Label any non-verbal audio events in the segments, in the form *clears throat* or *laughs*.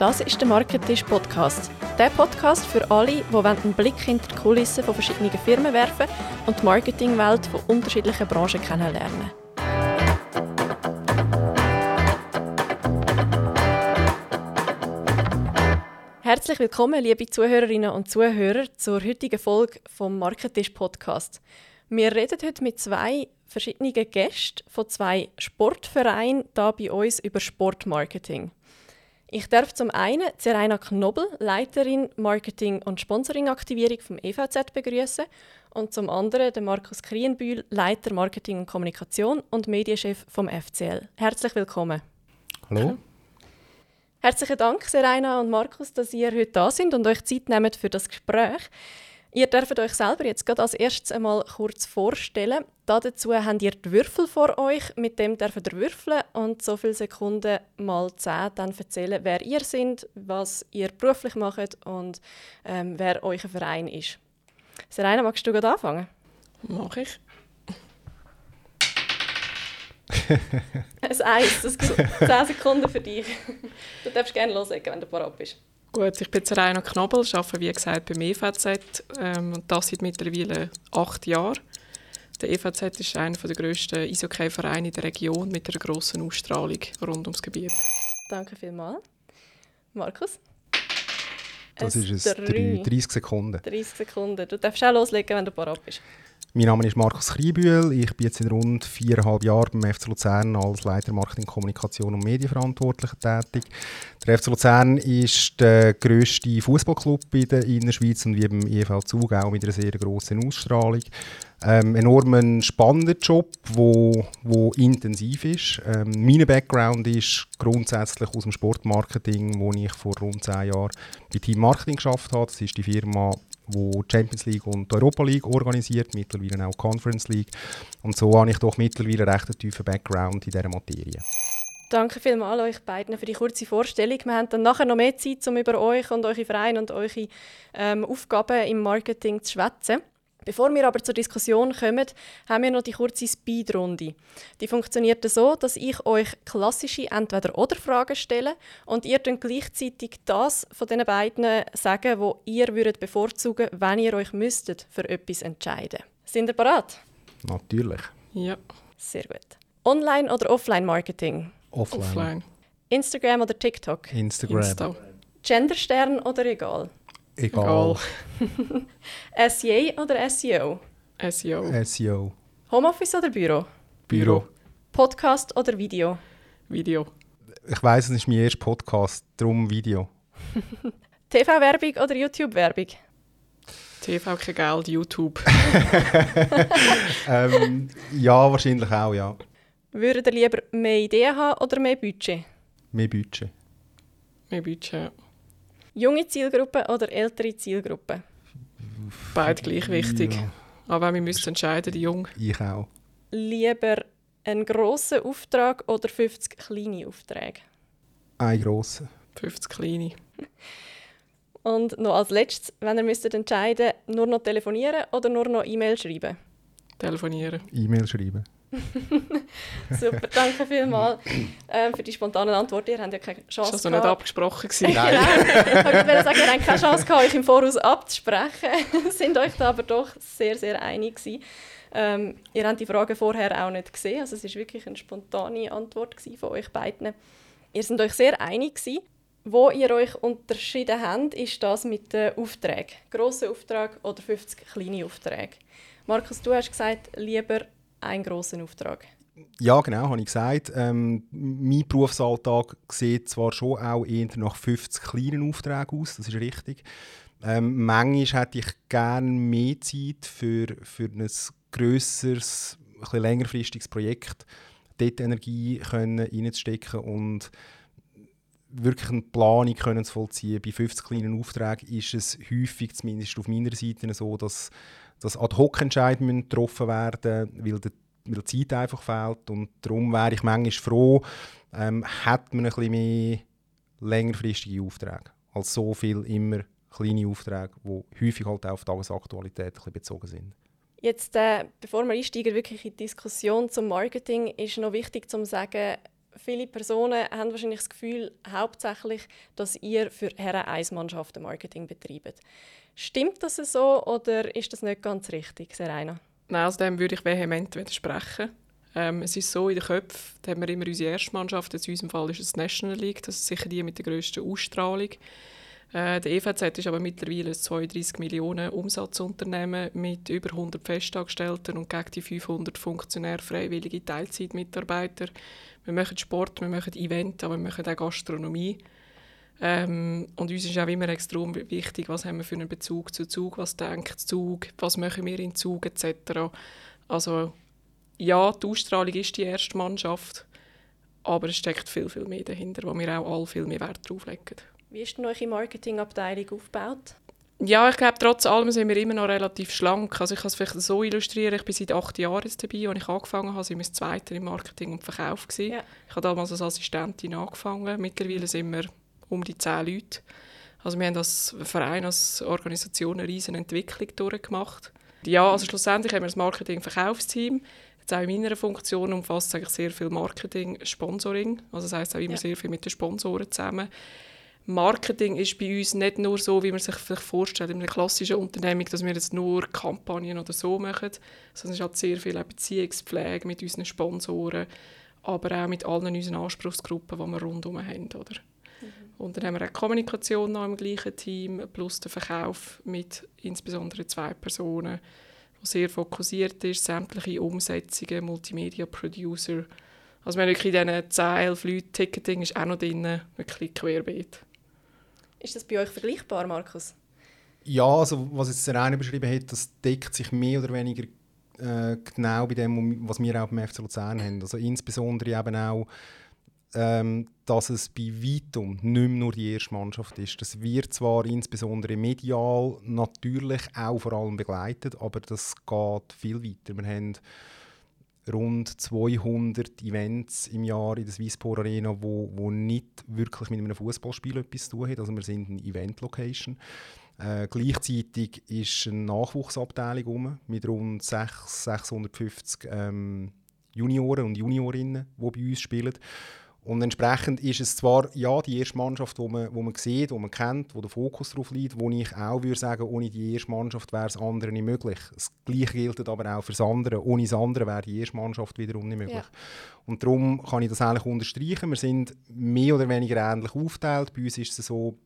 Das ist der Marketisch Podcast. Der Podcast für alle, die einen Blick hinter die Kulissen von verschiedenen Firmen werfen und die Marketingwelt von unterschiedlichen Branchen kennenlernen. Herzlich willkommen, liebe Zuhörerinnen und Zuhörer, zur heutigen Folge vom Marketisch Podcast. Wir reden heute mit zwei verschiedenen Gästen von zwei Sportvereinen da bei uns über Sportmarketing. Ich darf zum einen Serena Knobel, Leiterin Marketing und Sponsoring-Aktivierung vom EVZ begrüßen und zum anderen den Markus Krienbühl, Leiter Marketing und Kommunikation und Medienchef vom FCL. Herzlich willkommen. Hallo. Herzlichen Dank, Serena und Markus, dass ihr heute da sind und euch Zeit nehmt für das Gespräch. Ihr dürft euch selber jetzt gerade als erstes einmal kurz vorstellen. Dazu habt ihr die Würfel vor euch, mit dem dürft ihr würfeln und so viele Sekunden mal zehn dann erzählen, wer ihr seid, was ihr beruflich macht und ähm, wer euer Verein ist. Serena, magst du gerade anfangen? Mach ich. Ein Eis, das gibt 10 Sekunden für dich. Du darfst gerne loslegen, wenn du parat bist. Gut, ich bin Rainer Knobel, arbeite wie gesagt beim EVZ ähm, und das seit mittlerweile acht Jahren. Der EVZ ist einer der grössten Eishockey-Vereine in der Region mit einer grossen Ausstrahlung rund ums Gebiet. Danke vielmals. Markus? Das ist es, 30 Sekunden. 30 Sekunden. Du darfst auch loslegen, wenn du parat bist. Mein Name ist Markus Kriebühl. Ich bin jetzt in rund viereinhalb Jahren beim FC Luzern als Leiter Marketing, Kommunikation und Medienverantwortlicher tätig. Der FC Luzern ist der grösste Fußballclub in der Innerschweiz und wie beim EV Zug auch mit einer sehr grossen Ausstrahlung. Ähm, enorm spannender Job, wo, wo intensiv ist. Ähm, mein Background ist grundsätzlich aus dem Sportmarketing, wo ich vor rund zehn Jahren bei Team Marketing geschafft habe. Das ist die Firma wo Champions League und Europa League organisiert, mittlerweile auch Conference League. Und so habe ich doch mittlerweile recht einen tiefen Background in dieser Materie. Danke vielmals euch beiden für die kurze Vorstellung. Wir haben dann nachher noch mehr Zeit, um über euch und eure Vereine und eure ähm, Aufgaben im Marketing zu schwätzen. Bevor wir aber zur Diskussion kommen, haben wir noch die kurze Speedrunde. Die funktioniert so, dass ich euch klassische Entweder-oder-Fragen stelle und ihr dann gleichzeitig das von den beiden sagen, wo ihr würdet bevorzugen, wenn ihr euch müsstet für etwas entscheiden. Sind ihr bereit? Natürlich. Ja. Sehr gut. Online oder Offline-Marketing? Offline. Offline. Instagram oder TikTok? Instagram. Insta. Genderstern oder egal? Egal. SEA *laughs* oder SEO? SEO. SEO. Homeoffice oder Büro? Büro. Podcast oder Video? Video. Ich weiss, es ist mein erster Podcast, darum Video. *laughs* TV-Werbung oder YouTube-Werbung? TV kein Geld, YouTube. *laughs* ähm, ja, wahrscheinlich auch, ja. Würdet ihr lieber mehr Ideen haben oder mehr Budget? Mehr Budget. Mehr Budget. Junge Zielgruppe oder ältere Zielgruppe? Beide gleich wichtig. Ja. Aber wir müssen entscheiden, die Jung. Ich auch. Lieber einen grossen Auftrag oder 50 kleine Aufträge? Ein grosser. 50 kleine. Und noch als letztes, wenn ihr müsstet entscheiden, nur noch telefonieren oder nur noch E-Mail schreiben? Telefonieren. E-Mail schreiben. *laughs* Super, danke vielmals ähm, für die spontane Antwort. Ihr habt ja keine Chance Das war noch nicht abgesprochen. gewesen. genau. *laughs* Ich wollte sagen, ihr habt keine Chance gehabt, euch im Voraus abzusprechen. *laughs* sind euch da aber doch sehr, sehr einig gewesen. Ähm, ihr habt die Frage vorher auch nicht gesehen. Also es ist wirklich eine spontane Antwort gewesen von euch beiden. Ihr seid euch sehr einig gewesen. Wo ihr euch unterschieden habt, ist das mit den Aufträgen. Grosser Auftrag oder 50 kleine Aufträge. Markus, du hast gesagt, lieber einen grossen Auftrag. Ja, genau, habe ich gesagt. Ähm, mein Berufsalltag sieht zwar schon auch eher nach 50 kleinen Aufträgen aus, das ist richtig. Ähm, manchmal hätte ich gerne mehr Zeit für, für ein grösseres, ein längerfristiges Projekt, dort Energie reinzustecken und wirklich eine Planung können zu vollziehen. Bei 50 kleinen Aufträgen ist es häufig, zumindest auf meiner Seite, so, dass, dass Ad-Hoc-Entscheidungen getroffen werden weil, der, weil die Zeit einfach fehlt. Und darum wäre ich manchmal froh, ähm, hat man ein bisschen mehr längerfristige Aufträge als so viel immer kleine Aufträge, die häufig halt auch auf Tagesaktualität ein bisschen bezogen sind. Jetzt, äh, bevor wir einsteigen wirklich in die Diskussion zum Marketing, ist noch wichtig zu sagen, viele Personen haben wahrscheinlich das Gefühl, hauptsächlich, dass ihr für Herren Eismannschaften Marketing betreibt. Stimmt das so oder ist das nicht ganz richtig, Serena? Nein, also dem würde ich vehement widersprechen. Ähm, es ist so, in den Köpfen haben wir immer unsere erste Mannschaft, in unserem Fall ist es die National League, das ist sicher die mit der grössten Ausstrahlung. Äh, der EVZ ist aber mittlerweile ein 32 Millionen Umsatzunternehmen mit über 100 Festangestellten und gegen die 500 Funktionäre, freiwillige Teilzeitmitarbeiter. Wir machen Sport, wir machen Event, aber wir machen auch Gastronomie. Ähm, und uns ist auch immer extrem wichtig, was haben wir für einen Bezug zu Zug, was denkt Zug, was machen wir in Zug etc. Also ja, die Ausstrahlung ist die erste Mannschaft, aber es steckt viel, viel mehr dahinter, wo wir auch alle viel mehr Wert drauf legen. Wie ist denn eure Marketingabteilung aufgebaut? Ja, ich glaube, trotz allem sind wir immer noch relativ schlank. Also ich kann es vielleicht so illustrieren, ich bin seit acht Jahren jetzt dabei, als ich angefangen habe, sind wir das Zweite im Marketing und Verkauf. Ja. Ich habe damals als Assistentin angefangen, mittlerweile sind wir um die zehn Leute. Also wir haben als Verein, als Organisation eine riesige Entwicklung durchgemacht. Ja, also schlussendlich haben wir das Marketing-Verkaufsteam. Jetzt auch in meiner Funktion umfasst eigentlich sehr viel Marketing, Sponsoring. Also das heisst auch immer ja. sehr viel mit den Sponsoren zusammen. Marketing ist bei uns nicht nur so, wie man sich vielleicht vorstellt, in einer klassischen Unternehmung, dass wir jetzt nur Kampagnen oder so machen, sondern es ist halt sehr viel Beziehungspflege mit unseren Sponsoren, aber auch mit allen unseren Anspruchsgruppen, die wir rundherum haben. Oder? Und dann haben wir auch Kommunikation noch im gleichen Team, plus den Verkauf mit insbesondere zwei Personen, wo sehr fokussiert ist, sämtliche Umsetzungen, Multimedia-Producer. Also wir haben wirklich in diesen 10, 11 Leuten, Ticketing ist auch noch drin, wirklich querbeet. Ist das bei euch vergleichbar, Markus? Ja, also was jetzt der eine beschrieben hat, das deckt sich mehr oder weniger äh, genau bei dem, was wir auch beim FC Luzern haben. Also insbesondere eben auch, ähm, dass es bei weitem nicht mehr nur die erste Mannschaft ist. Das wird zwar insbesondere medial natürlich auch vor allem begleitet, aber das geht viel weiter. Wir haben rund 200 Events im Jahr in der Swisspor Arena, wo, wo nicht wirklich mit einem Fußballspiel etwas zu tun haben. Also wir sind eine Event-Location. Äh, gleichzeitig ist eine Nachwuchsabteilung um, mit rund 6, 650 ähm, Junioren und Juniorinnen, die bei uns spielen. Und entsprechend ist es zwar ja, die erste Mannschaft, die man, wo man sieht, die man kennt, wo der Fokus darauf liegt, wo ich auch würde sagen, ohne die erste Mannschaft wäre es andere nicht möglich. Das Gleiche gilt aber auch für das andere. Ohne das andere wäre die erste Mannschaft wiederum nicht möglich. Ja. Und darum kann ich das eigentlich unterstreichen. Wir sind mehr oder weniger ähnlich aufgeteilt. Bei uns ist es so,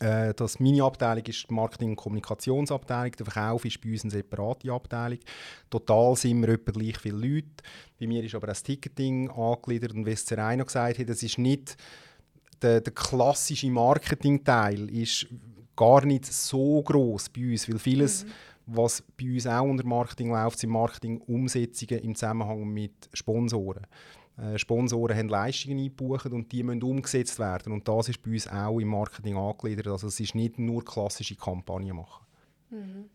äh, das meine Abteilung ist die Marketing- und Kommunikationsabteilung. Der Verkauf ist bei uns eine separate Abteilung. Total sind wir etwa gleich viele Leute. Bei mir ist aber das Ticketing angegliedert und wie es noch gesagt hat, das ist nicht der, der klassische Marketingteil ist gar nicht so groß bei uns, weil vieles, mhm. was bei uns auch unter Marketing läuft, sind Marketing-Umsetzungen im Zusammenhang mit Sponsoren. Äh, Sponsoren haben Leistungen eingebucht und die müssen umgesetzt werden. Und das ist bei uns auch im Marketing angegliedert. Also es ist nicht nur klassische Kampagnen machen. Mhm.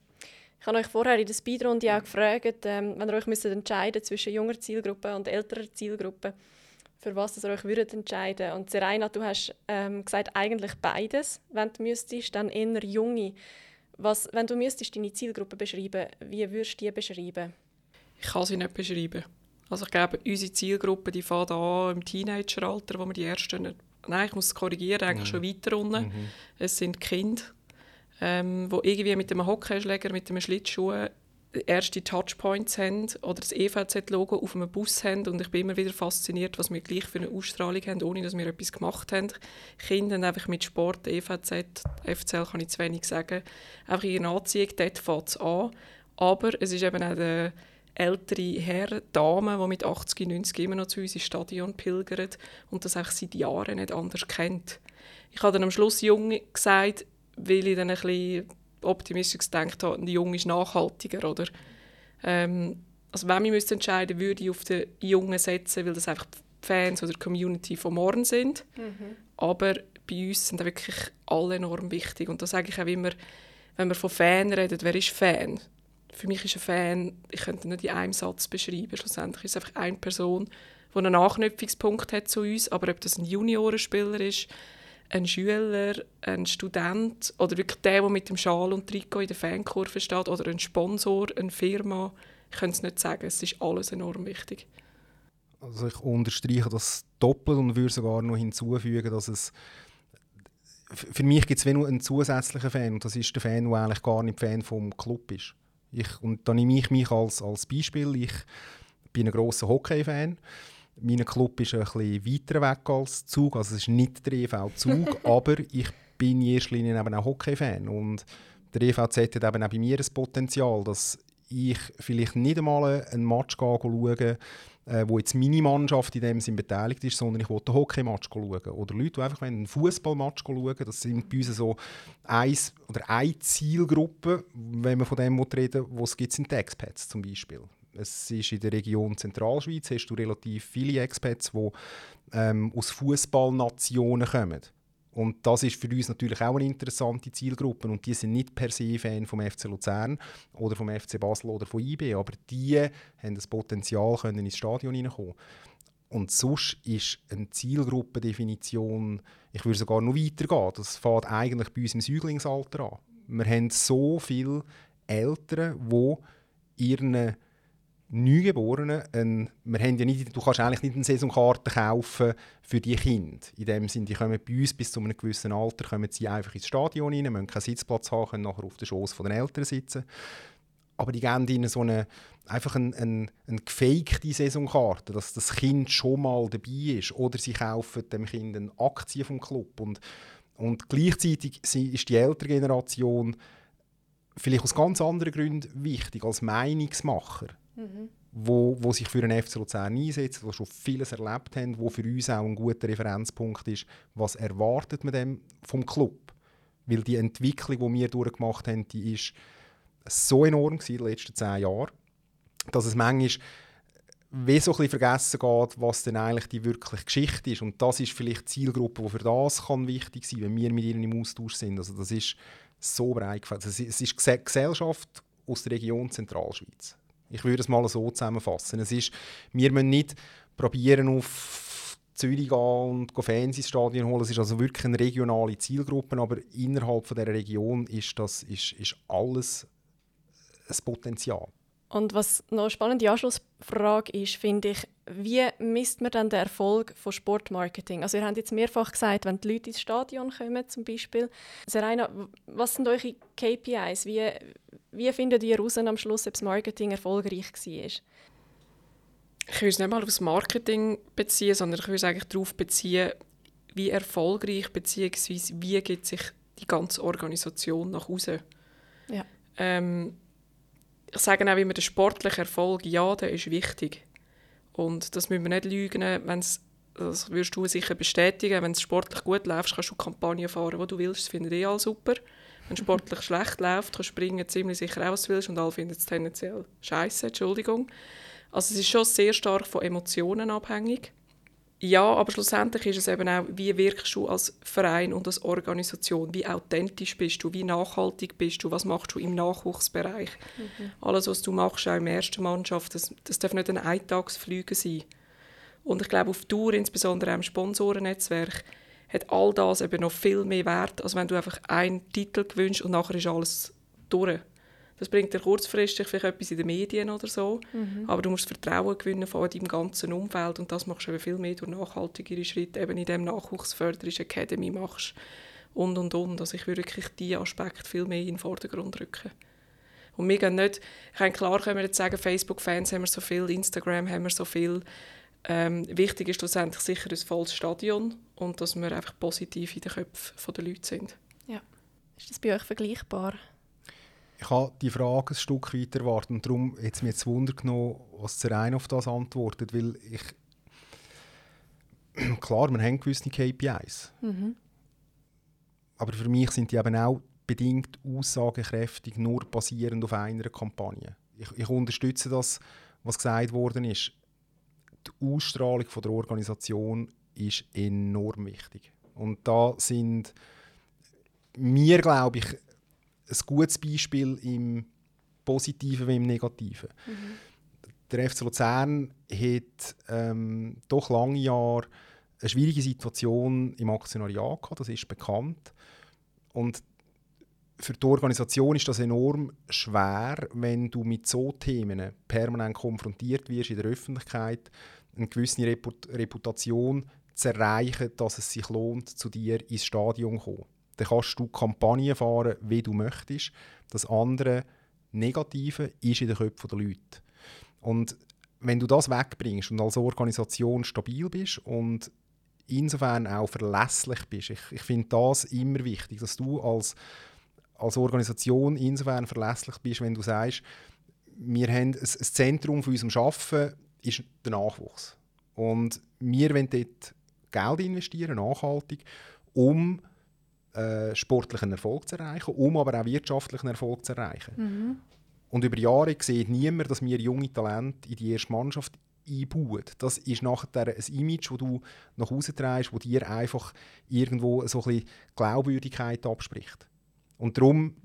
Ich habe euch vorher in der Speedrunde auch gefragt, ähm, wenn ihr euch müsst entscheiden zwischen junger Zielgruppe und älterer Zielgruppe, für was ihr euch würdet entscheiden. Und Serena, du hast ähm, gesagt, eigentlich beides. Wenn du müsstest, dann eher junge. Was, wenn du müsstest deine Zielgruppe beschreiben, wie würdest du die beschreiben? Ich kann sie nicht beschreiben. Also ich glaube, unsere Zielgruppe die fängt an im Teenageralter, wo wir die ersten, nein, ich muss es korrigieren, eigentlich mhm. schon weiter unten. Mhm. Es sind Kinder, ähm, die irgendwie mit einem Hockeyschläger, mit einem Schlittschuh erste Touchpoints haben oder das EVZ-Logo auf einem Bus haben und ich bin immer wieder fasziniert, was wir gleich für eine Ausstrahlung haben, ohne dass wir etwas gemacht haben. Kinder haben einfach mit Sport, EVZ, FCL kann ich zu wenig sagen, einfach ihre Anziehung, dort fängt es an. Aber es ist eben auch der ältere Herren, Damen, die mit 80, 90 immer noch zu uns ins Stadion pilgern und das einfach seit Jahren nicht anders kennt. Ich habe dann am Schluss Jung gesagt, weil ich dann ein bisschen optimistisch gedacht habe, die Jung ist nachhaltiger, oder? Ähm, also wenn ich entscheiden würde ich auf die Jungen setzen, weil das einfach die Fans oder die Community von morgen sind. Mhm. Aber bei uns sind wirklich alle enorm wichtig. Und da sage ich auch immer, wenn wir von Fan reden, wer ist Fan? Für mich ist ein Fan, ich könnte nicht in einem Satz beschreiben. Schlussendlich ist es einfach eine Person, die einen Anknüpfungspunkt hat zu uns, aber ob das ein Juniorenspieler ist, ein Schüler, ein Student oder wirklich der, der mit dem Schal und Trikot in der Fankurve steht oder ein Sponsor, eine Firma, ich kann es nicht sagen, es ist alles enorm wichtig. Also ich unterstreiche das doppelt und würde sogar noch hinzufügen, dass es für mich gibt es nur einen zusätzlichen Fan und das ist der Fan, der eigentlich gar nicht Fan vom Club ist. Ich, und da nehme ich mich als, als Beispiel. Ich bin ein grosser Hockey-Fan. Mein Club ist ein bisschen weiter weg als Zug, also es ist nicht der EV Zug, *laughs* aber ich bin in erster Linie eben auch Hockey-Fan und der EVZ hat eben auch bei mir das Potenzial, dass ich vielleicht nicht einmal einen Match schaue, äh, wo jetzt meine Mannschaft in dem Sinn beteiligt ist, sondern ich will einen Hockey-Match schauen. Oder Leute, die einfach einen Fußballmatch schauen, das sind bei uns so eins oder eine Zielgruppe, wenn man von dem reden wo es gibt, sind die Expats zum Beispiel. Es ist in der Region Zentralschweiz, hast du relativ viele Expats, die ähm, aus Fußballnationen kommen. Und das ist für uns natürlich auch eine interessante Zielgruppe. Und die sind nicht per se Fan vom FC Luzern oder vom FC Basel oder von IB, aber die haben das Potenzial, können ins Stadion hineinkommen. Und sonst ist eine Zielgruppendefinition, ich würde sogar noch weitergehen, das fängt eigentlich bei uns im Säuglingsalter an. Wir haben so viele Eltern, die ihren Neugeborenen, ein, wir haben ja nicht, du kannst eigentlich nicht eine Saisonkarte kaufen für die Kinder. In dem Sinne, die kommen bei uns bis zu einem gewissen Alter, kommen sie einfach ins Stadion rein, müssen keinen Sitzplatz haben, können nachher auf den Schoß den Eltern sitzen. Aber die geben ihnen so eine, einfach eine, eine, eine gefakte Saisonkarte, dass das Kind schon mal dabei ist. Oder sie kaufen dem Kind eine Aktie vom Club. Und, und gleichzeitig ist die ältere Generation vielleicht aus ganz anderen Gründen wichtig, als Meinungsmacher mhm. wo, wo sich für den FC Luzern einsetzen, die schon vieles erlebt haben, wo für uns auch ein guter Referenzpunkt ist, was erwartet man dem vom Club? Weil die Entwicklung, die wir durchgemacht haben, die ist so enorm in den letzten zehn Jahren, dass es manchmal wie so ein bisschen vergessen geht, was denn eigentlich die wirkliche Geschichte ist. Und das ist vielleicht die Zielgruppe, die für das kann wichtig sein wenn wir mit ihnen im Austausch sind. Also das ist so breit gefällt. Es ist Gesellschaft aus der Region Zentralschweiz. Ich würde es mal so zusammenfassen. Es ist, wir müssen nicht probieren, auf Zürich gehen und Fans ins Stadion holen. Es ist also wirklich eine regionale Zielgruppe, aber innerhalb von dieser Region ist, das, ist, ist alles ein Potenzial. Und was noch eine spannende Anschlussfrage ist, finde ich, wie misst man dann den Erfolg von Sportmarketing? Also ihr habt jetzt mehrfach gesagt, wenn die Leute ins Stadion kommen zum Beispiel. Serena, was sind eure KPIs? Wie, wie findet ihr heraus am Schluss, ob das Marketing erfolgreich war? Ich würde es nicht mal aufs Marketing beziehen, sondern ich würde es eigentlich darauf beziehen, wie erfolgreich bzw. wie gibt sich die ganze Organisation nach außen. Ja. Ähm, ich sage auch immer, der sportliche Erfolg, ja, der ist wichtig. Und das müssen wir nicht lügen, wenn's, das wirst du sicher bestätigen, wenn es sportlich gut läuft, kannst du Kampagnen fahren, die du willst, das finden eh alle super. Wenn es *laughs* sportlich schlecht läuft, kannst du springen ziemlich sicher auch, was du willst und alle finden es tendenziell scheiße, Entschuldigung. Also es ist schon sehr stark von Emotionen abhängig. Ja, aber schlussendlich ist es eben auch, wie wirkst du als Verein und als Organisation, wie authentisch bist du, wie nachhaltig bist du, was machst du im Nachwuchsbereich. Mhm. Alles, was du machst, auch in der ersten Mannschaft, das, das darf nicht ein Eintagsflüge sein. Und ich glaube, auf Tour, insbesondere im Sponsorennetzwerk, hat all das eben noch viel mehr Wert, als wenn du einfach einen Titel gewünscht und nachher ist alles durch. Das bringt dir kurzfristig vielleicht etwas in den Medien oder so, mhm. aber du musst Vertrauen gewinnen von deinem ganzen Umfeld und das machst du eben viel mehr durch nachhaltigere Schritte, eben in dem Nachwuchsförderischen Academy machst und und und. Also ich würde wirklich diesen Aspekt viel mehr in den Vordergrund rücken. Und wir gehen nicht, ich meine, klar können wir jetzt sagen, Facebook-Fans haben wir so viel, Instagram haben wir so viel. Ähm, wichtig ist schlussendlich sicher ein volles Stadion und dass wir einfach positiv in den Köpfen der Leute sind. Ja. Ist das bei euch vergleichbar? Ich habe die Frage ein Stück weit erwartet und darum hat es mir jetzt Wunder genommen, was Zerein auf das antwortet, weil ich *clears throat* klar, wir haben gewisse KPIs, mhm. aber für mich sind die eben auch bedingt aussagekräftig, nur basierend auf einer Kampagne. Ich, ich unterstütze das, was gesagt worden ist. Die Ausstrahlung von der Organisation ist enorm wichtig. Und da sind wir, glaube ich, ein gutes Beispiel im Positiven wie im Negativen. Mhm. Der FC Luzern hat ähm, doch lange Jahre eine schwierige Situation im Aktionariat gehabt, das ist bekannt. Und für die Organisation ist das enorm schwer, wenn du mit so Themen permanent konfrontiert wirst in der Öffentlichkeit, eine gewisse Reput Reputation zu erreichen, dass es sich lohnt, zu dir ins Stadion zu kommen. Dann kannst du Kampagnen fahren, wie du möchtest. Das andere Negative ist in den Köpfen der Leute. Und wenn du das wegbringst und als Organisation stabil bist und insofern auch verlässlich bist, ich, ich finde das immer wichtig, dass du als, als Organisation insofern verlässlich bist, wenn du sagst, wir haben ein, Zentrum für unserem Arbeiten ist der Nachwuchs. Und wir wollen dort Geld investieren, nachhaltig, um äh, sportlichen Erfolg zu erreichen, um aber auch wirtschaftlichen Erfolg zu erreichen. Mhm. Und über Jahre sieht niemand, dass wir junge Talente in die erste Mannschaft einbauen. Das ist nachher ein Image, das du nach Hause trägst, das dir einfach irgendwo so ein bisschen Glaubwürdigkeit abspricht. Und darum,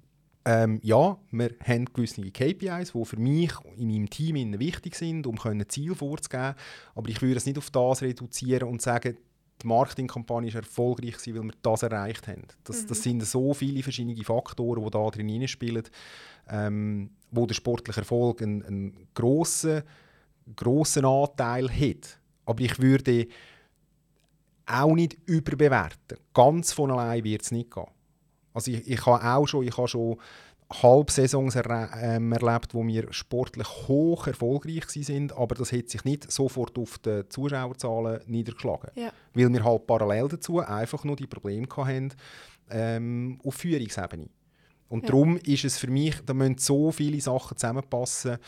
ähm, ja, wir haben gewisse KPIs, die für mich in meinem Team wichtig sind, um Ziel vorzugeben. Aber ich würde es nicht auf das reduzieren und sagen, die Marketingkampagne ist erfolgreich gewesen, weil wir das erreicht haben. Das, mhm. das sind so viele verschiedene Faktoren, die da drin spielen, ähm, wo der sportliche Erfolg einen, einen grossen, grossen Anteil hat. Aber ich würde auch nicht überbewerten. Ganz von allein wird es nicht gehen. Also ich, ich habe auch schon, ich habe schon Halbsaisons ähm, erlebt, wo wir sportlich hoch erfolgreich sind, aber das hat sich nicht sofort auf die Zuschauerzahlen niedergeschlagen, ja. weil wir halt parallel dazu einfach nur die Probleme hatten ähm, auf Führungsebene. Und ja. darum ist es für mich, da müssen so viele Sachen zusammenpassen,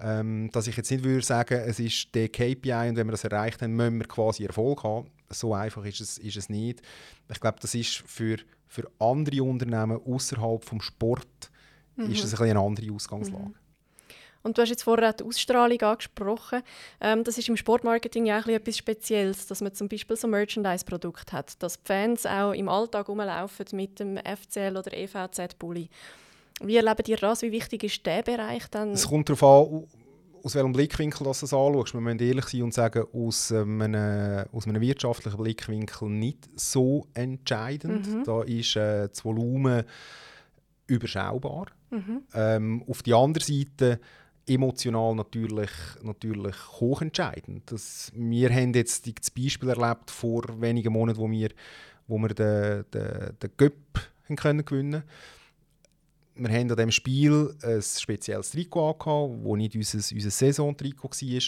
ähm, dass ich jetzt nicht würde sagen, es ist der KPI und wenn wir das erreicht haben, müssen wir quasi Erfolg haben. So einfach ist es, ist es nicht. Ich glaube, das ist für, für andere Unternehmen außerhalb vom Sport mhm. ist es ein eine andere Ausgangslage. Mhm. Und du hast jetzt vorher die Ausstrahlung angesprochen. Ähm, das ist im Sportmarketing ja auch etwas Spezielles, dass man zum Beispiel so Merchandise-Produkte hat, dass die Fans auch im Alltag rumlaufen mit dem FCL oder EVZ-Bully. Wie erlebt ihr das? Wie wichtig ist der Bereich dann? Es kommt darauf an, aus welchem Blickwinkel du das anschaust. Wir müssen ehrlich sein und sagen, aus einem, aus einem wirtschaftlichen Blickwinkel nicht so entscheidend. Mhm. Da ist äh, das Volumen überschaubar. Mhm. Ähm, auf der anderen Seite emotional natürlich, natürlich hochentscheidend. Das, wir haben jetzt das Beispiel erlebt vor wenigen Monaten, wo wir, wo wir den, den, den können gewinnen Wir haben an diesem Spiel ein spezielles Trikot angehabt, das nicht unser, unser Saison-Trikot war.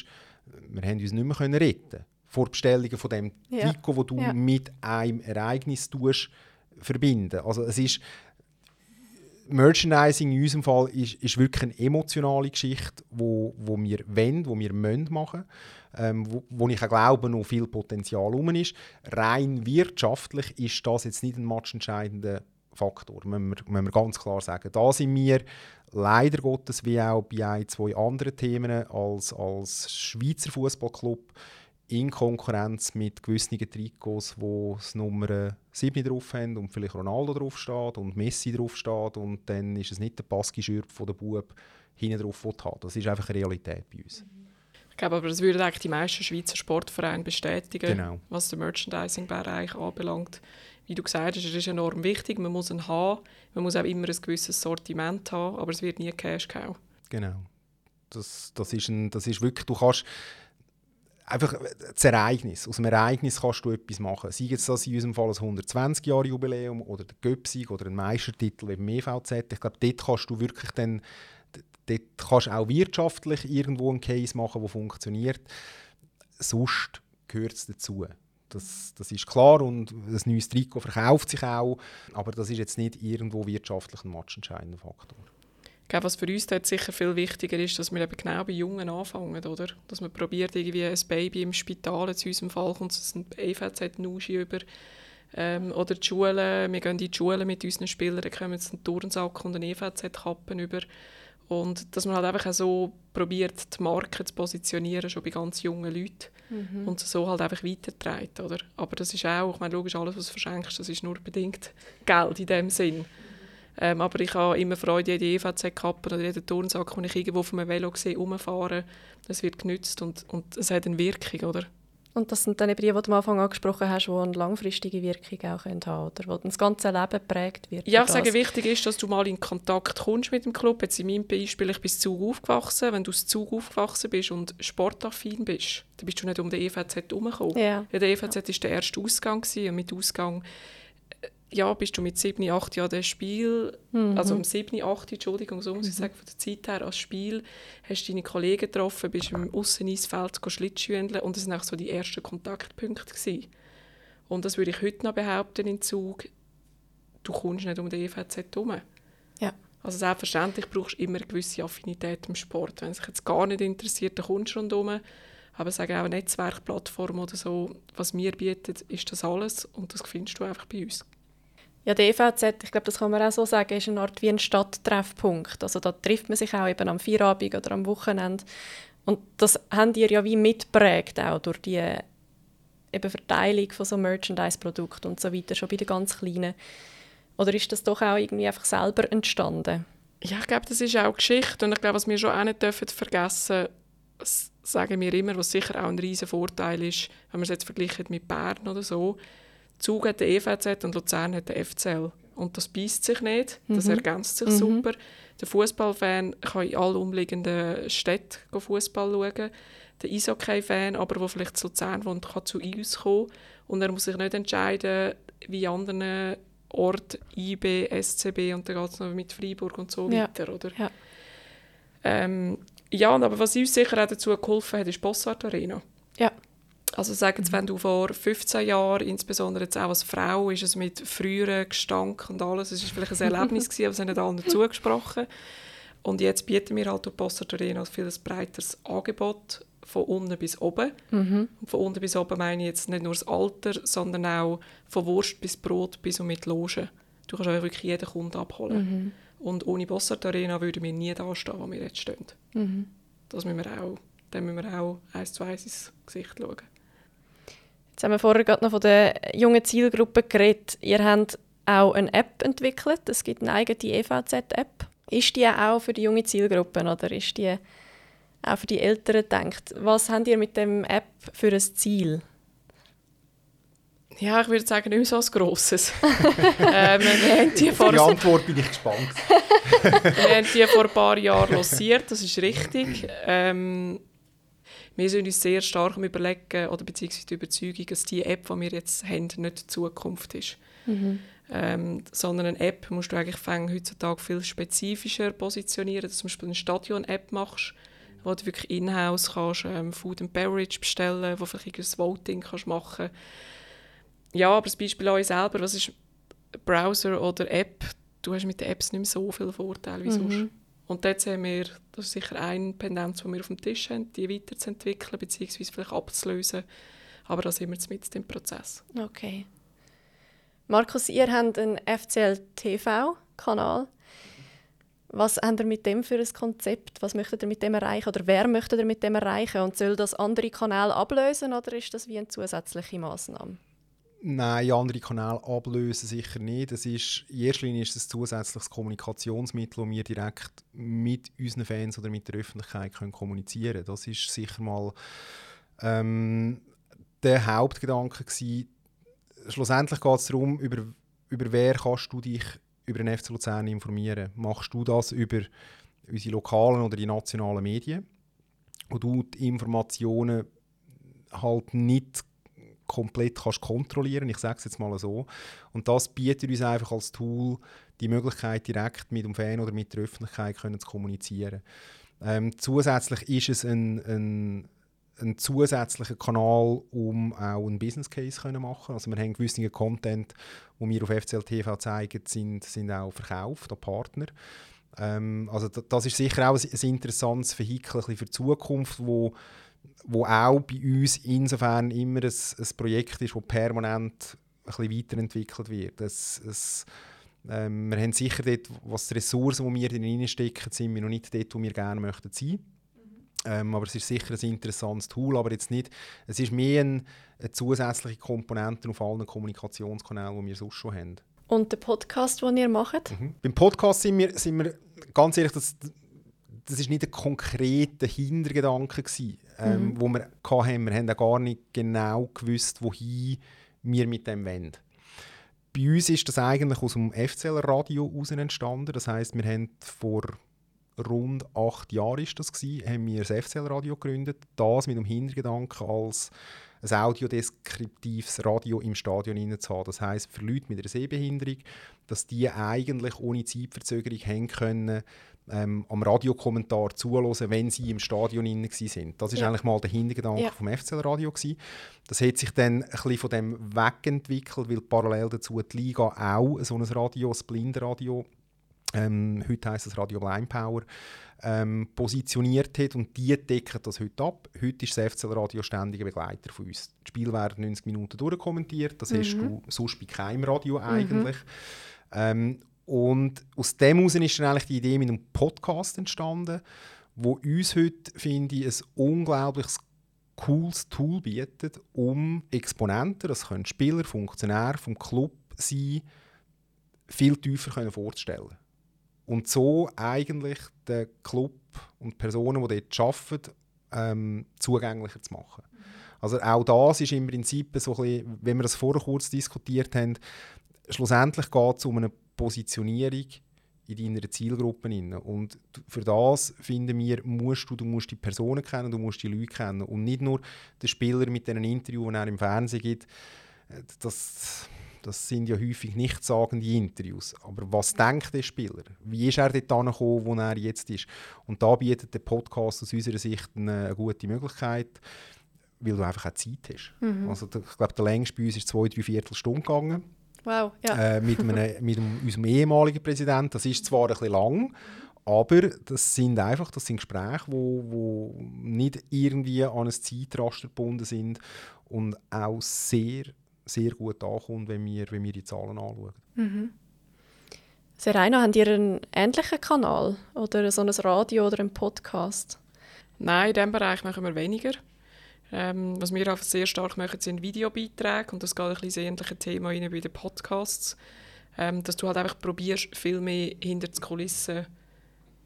Wir haben uns nicht mehr können retten vor Bestellungen von dem ja. Trikot, das du ja. mit einem Ereignis tust, verbinden. Also es ist Merchandising in unserem Fall ist, ist wirklich eine emotionale Geschichte, wo, wo wir wollen, wo wir müssen machen ähm, wo, wo ich auch glaube, noch viel Potenzial herum ist. Rein wirtschaftlich ist das jetzt nicht ein matchentscheidender Faktor, müssen wir, wir ganz klar sagen. Da sind wir leider Gottes, wie auch bei ein, zwei anderen Themen als, als Schweizer Fußballclub, in Konkurrenz mit gewissen Trikots, wo das Nummer 7 drauf haben und vielleicht Ronaldo drauf steht und Messi drauf steht und dann ist es nicht der Baski-Schürp von der Bub hinten drauf haben. Das ist einfach eine Realität bei uns. Ich glaube aber, das würden eigentlich die meisten Schweizer Sportvereine bestätigen, genau. was den Merchandising-Bereich anbelangt. Wie du gesagt hast, es ist enorm wichtig, man muss ihn haben, man muss auch immer ein gewisses Sortiment haben, aber es wird nie Cash gehauen. Genau. Das, das, ist ein, das ist wirklich, du kannst einfach das Ereignis. Aus dem Ereignis kannst du etwas machen. Sei es das in unserem Fall ein 120-Jahre-Jubiläum oder der Göpsig oder ein Meistertitel beim EVZ. Ich glaube, dort kannst du wirklich dann, dort kannst auch wirtschaftlich irgendwo einen Case machen, der funktioniert. Sonst gehört es dazu. Das, das ist klar und ein neues Trikot verkauft sich auch, aber das ist jetzt nicht irgendwo wirtschaftlich ein matchentscheidender Faktor. Glaube, was für uns dort sicher viel wichtiger ist, dass wir eben genau bei Jungen anfangen, oder? Dass man probiert, irgendwie ein Baby im Spital, zu unserem Fall kommt es ein EVZ-Nuschi über, ähm, oder die Schulen, wir gehen in die Schule mit unseren Spielern, dann kommen jetzt einen Turnsack und eine EVZ-Kappen über. Und dass man halt einfach auch so probiert, die Marke zu positionieren, schon bei ganz jungen Leuten. Mhm. Und so halt einfach weitertreibt, oder? Aber das ist auch, ich meine, logisch, alles, was du verschenkst, das ist nur bedingt Geld in dem Sinn. Ähm, aber ich habe immer Freude, jede EVZ-Kappe oder jeden Turnsack, den ich irgendwo auf einem Velo sehe, rumfahren. Das wird genützt und, und es hat eine Wirkung, oder? Und das sind dann eben die, die du am Anfang angesprochen hast, die eine langfristige Wirkung auch haben können, oder wo das ganze Leben geprägt wird. Ja, ich sage, wichtig ist, dass du mal in Kontakt kommst mit dem Club. Jetzt in meinem Beispiel, ich bin Zug aufgewachsen. Wenn du aus Zug aufgewachsen bist und sportaffin bist, dann bist du nicht um den EVZ herumgekommen. Ja. Ja, der EVZ war der erste Ausgang gewesen, und mit Ausgang ja, bist du mit 7, 8 Jahren das Spiel, Mhm. also um 7, 8, Entschuldigung, so muss ich sagen, von der Zeit her als Spiel, hast du deine Kollegen getroffen, bist im Ausseneisfeld Schlittschuhendeln und das waren auch so die ersten Kontaktpunkte. Gewesen. Und das würde ich heute noch behaupten in Zug, du kommst nicht um den EVZ herum. Ja. Also selbstverständlich brauchst du immer eine gewisse Affinität im Sport. Wenn es dich jetzt gar nicht interessiert, dann kommst du rundherum. Aber sagen auch Netzwerkplattformen oder so, was wir bieten, ist das alles und das findest du einfach bei uns. Ja, der EVZ, ich glaube, das kann man auch so sagen, ist eine Art wie ein Stadttreffpunkt. Also da trifft man sich auch eben am Feierabend oder am Wochenende. Und das habt ihr ja wie mitprägt auch durch die eben Verteilung von so Merchandise-Produkten und so weiter, schon bei den ganz Kleinen. Oder ist das doch auch irgendwie einfach selber entstanden? Ja, ich glaube, das ist auch Geschichte und ich glaube, was wir schon auch nicht dürfen vergessen, das sagen wir immer, was sicher auch ein riesen Vorteil ist, wenn man es jetzt vergleicht mit Bern oder so. Zug hat den EVZ und Luzern hat den FCL. Und das beißt sich nicht, das ergänzt sich super. Der Fußballfan kann in allen umliegenden Städten Fußball schauen. Der Eishockey-Fan, aber der vielleicht zu Luzern wohnt, kann zu uns kommen. Und er muss sich nicht entscheiden, wie an anderen Orten, IB, SCB und dann geht es noch mit Freiburg und so Ja. weiter. Oder? Ja. Ähm, ja, aber was uns sicher auch dazu geholfen hat, ist die Bossart Arena. Also sagen jetzt, wenn du vor 15 Jahren, insbesondere jetzt auch als Frau, ist es mit früheren Gestank und alles, es ist vielleicht ein Erlebnis *laughs* gewesen, aber es haben nicht allen zugesprochen. Und jetzt bieten wir halt durch Bossart Arena ein viel breiteres Angebot von unten bis oben. Und von unten bis oben meine ich jetzt nicht nur das Alter, sondern auch von Wurst bis Brot bis und mit Logen. Du kannst auch wirklich jeden Kunden abholen. Und ohne Bossart Arena würden wir nie da stehen, wo wir jetzt stehen. Das müssen wir auch, dem müssen wir auch eins zu eins ins Gesicht schauen. Jetzt haben wir vorher gerade noch von der jungen Zielgruppe geredet. Ihr habt auch eine App entwickelt. Es gibt eine eigene EVZ-App. Ist die auch für die junge Zielgruppe oder ist die auch für die Älteren gedacht? Was habt ihr mit dem App für ein Ziel? Ja, ich würde sagen, nicht mehr so ein grosses. *laughs* wir, haben die vor, Für die Antwort bin ich gespannt. *laughs* wir haben die vor ein paar Jahren lanciert, das ist richtig. Ähm, wir sind uns sehr stark am Überlegen, oder beziehungsweise die Überzeugung, dass die App, die wir jetzt haben, nicht die Zukunft ist. Ähm, sondern eine App musst du eigentlich fängen, heutzutage viel spezifischer positionieren, dass du zum Beispiel eine Stadion-App machst, wo du wirklich in-house kannst, ähm, Food and Beverage bestellen, wo vielleicht ein Voting kannst machen Ja, aber das Beispiel an euch selber, was ist Browser oder App? Du hast mit den Apps nicht mehr so viele Vorteile wie sonst. Und dort sehen wir, das ist sicher eine Pendenz, die wir auf dem Tisch haben, die weiterzuentwickeln, beziehungsweise vielleicht abzulösen. Aber da sind wir jetzt mit im Prozess. Okay. Markus, ihr habt einen FCL-TV-Kanal. Was habt ihr mit dem für ein Konzept? Was möchtet ihr mit dem erreichen? Oder wer möchtet ihr mit dem erreichen? Und soll das andere Kanäle ablösen oder ist das wie eine zusätzliche Maßnahme? Nein, andere Kanäle ablösen sicher nicht. Das ist, in erster Linie ist es ein zusätzliches Kommunikationsmittel, das wir direkt mit unseren Fans oder mit der Öffentlichkeit können kommunizieren können. Das ist sicher mal ähm, der Hauptgedanke gewesen. Schlussendlich geht es darum, über, über wer kannst du dich über den FC Luzern informieren. Machst du das über unsere lokalen oder die nationalen Medien, wo du die Informationen halt nicht komplett kannst kontrollieren Ich sage es jetzt mal so. Und das bietet uns einfach als Tool die Möglichkeit, direkt mit dem Fan oder mit der Öffentlichkeit können zu kommunizieren. Ähm, zusätzlich ist es ein, ein, ein zusätzlicher Kanal, um auch einen Business Case zu machen. Also wir haben gewisse Content, die wir auf FCL TV zeigen, sind, sind auch verkauft an Partner. Ähm, also das ist sicher auch ein, ein interessantes Vehikel für die Zukunft, wo wo auch bei uns insofern immer ein, ein Projekt ist, das permanent ein bisschen weiterentwickelt wird. Es, es, ähm, wir haben sicher dort, was die Ressourcen, die wir reinstecken, sind wir noch nicht dort, wo wir gerne möchten sein. Ähm, aber es ist sicher ein interessantes Tool, aber jetzt nicht, es ist mehr ein, eine zusätzliche Komponente auf allen Kommunikationskanälen, die wir sonst schon haben. Und der Podcast, den ihr macht? Mhm. Beim Podcast sind wir, sind wir ganz ehrlich, das, das ist nicht ein konkreter Hintergedanke gewesen, ähm, mhm. wo wir hatten. Wir haben auch gar nicht genau gewusst, wohin wir mit dem wollen. Bei uns ist das eigentlich aus dem FCL-Radio heraus entstanden. Das heißt, wir haben vor rund acht Jahren ist das gewesen, haben wir das FCL-Radio gegründet. Das mit dem Hintergedanken als ein audiodeskriptives Radio im Stadion zu haben. Das heisst, für Leute mit einer Sehbehinderung, dass die eigentlich ohne Zeitverzögerung haben können, ähm, am Radiokommentar zuhören, wenn sie im Stadion sind. Das ist ja. eigentlich mal der Hintergedanke ja. vom FCL-Radio. Das hat sich dann ein bisschen von dem wegentwickelt, weil parallel dazu die Liga auch so ein Radio, ein Blindenradio, ähm, heute heisst es Radio Blind Power, ähm, positioniert hat und die decken das heute ab. Heute ist das FCL Radio ständiger Begleiter von uns. Die Spiele werden 90 Minuten durchkommentiert, das mhm. hast du sonst bei keinem Radio eigentlich. Mhm. Ähm, und aus dem heraus ist dann eigentlich die Idee mit einem Podcast entstanden, wo uns heute, finde ich, ein unglaubliches cooles Tool bietet, um Exponenten, das können Spieler, Funktionäre vom Club sein, viel tiefer vorzustellen und so eigentlich den Club und die Personen, die dort arbeiten, ähm, zugänglicher zu machen. Also auch das ist im Prinzip so ein bisschen, wenn wir das vorher kurz diskutiert haben, schlussendlich geht es um eine Positionierung in deiner Zielgruppe. Rein. Und für das, finden wir, musst du, du musst die Personen kennen, du musst die Leute kennen und nicht nur den Spieler mit diesen Interviews, die er im Fernsehen gibt. Äh, das, das sind ja häufig nichtssagende Interviews. Aber was denkt der Spieler? Wie ist er dort angekommen, wo er jetzt ist? Und da bietet der Podcast aus unserer Sicht eine, gute Möglichkeit, weil du einfach auch Zeit hast. Mhm. Also, ich glaube, der längste bei uns ist zwei, drei Viertelstunde gegangen. Wow, ja. Äh, mit, einem, mit einem, unserem ehemaligen Präsidenten. Das ist zwar ein bisschen lang, aber das sind einfach das sind Gespräche, die wo, wo nicht irgendwie an ein Zeitraster gebunden sind und auch sehr sehr gut ankommt, wenn wir, wenn wir die Zahlen anschauen. Mhm. Serena, habt ihr einen ähnlichen Kanal oder so ein Radio oder einen Podcast? Nein, in diesem Bereich machen wir weniger. Ähm, was wir auch sehr stark machen, sind Videobeiträge und das geht ein bisschen ähnliche Thema rein bei den Podcasts. Ähm, dass du halt einfach probierst, viel mehr hinter die Kulissen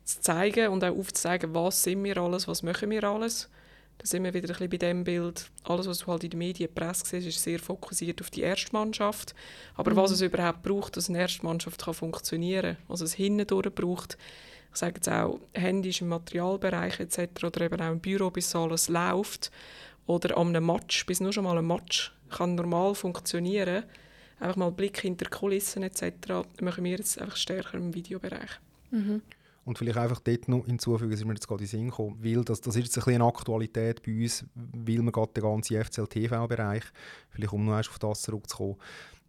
zu zeigen und auch aufzuzeigen, was sind wir alles, was machen wir alles. Da sind wir wieder ein bisschen bei dem Bild. Alles, was du halt in den Medien, Presse siehst, ist sehr fokussiert auf die Erstmannschaft. Aber mhm. was es überhaupt braucht, dass eine Erstmannschaft kann funktionieren kann, was es hinten braucht, ich sage jetzt auch händisch im Materialbereich etc. oder eben auch im Büro, bis alles läuft oder an einem Match, bis nur schon mal ein Match kann normal funktionieren, einfach mal Blick hinter die Kulissen etc. machen wir jetzt einfach stärker im Videobereich. Mhm. Und vielleicht einfach dort noch hinzufügen, dass mir jetzt gerade in Sinn gekommen, weil das, das ist jetzt ein bisschen eine Aktualität bei uns, weil wir gerade den ganzen FCL-TV-Bereich, vielleicht um noch auf das zurückzukommen,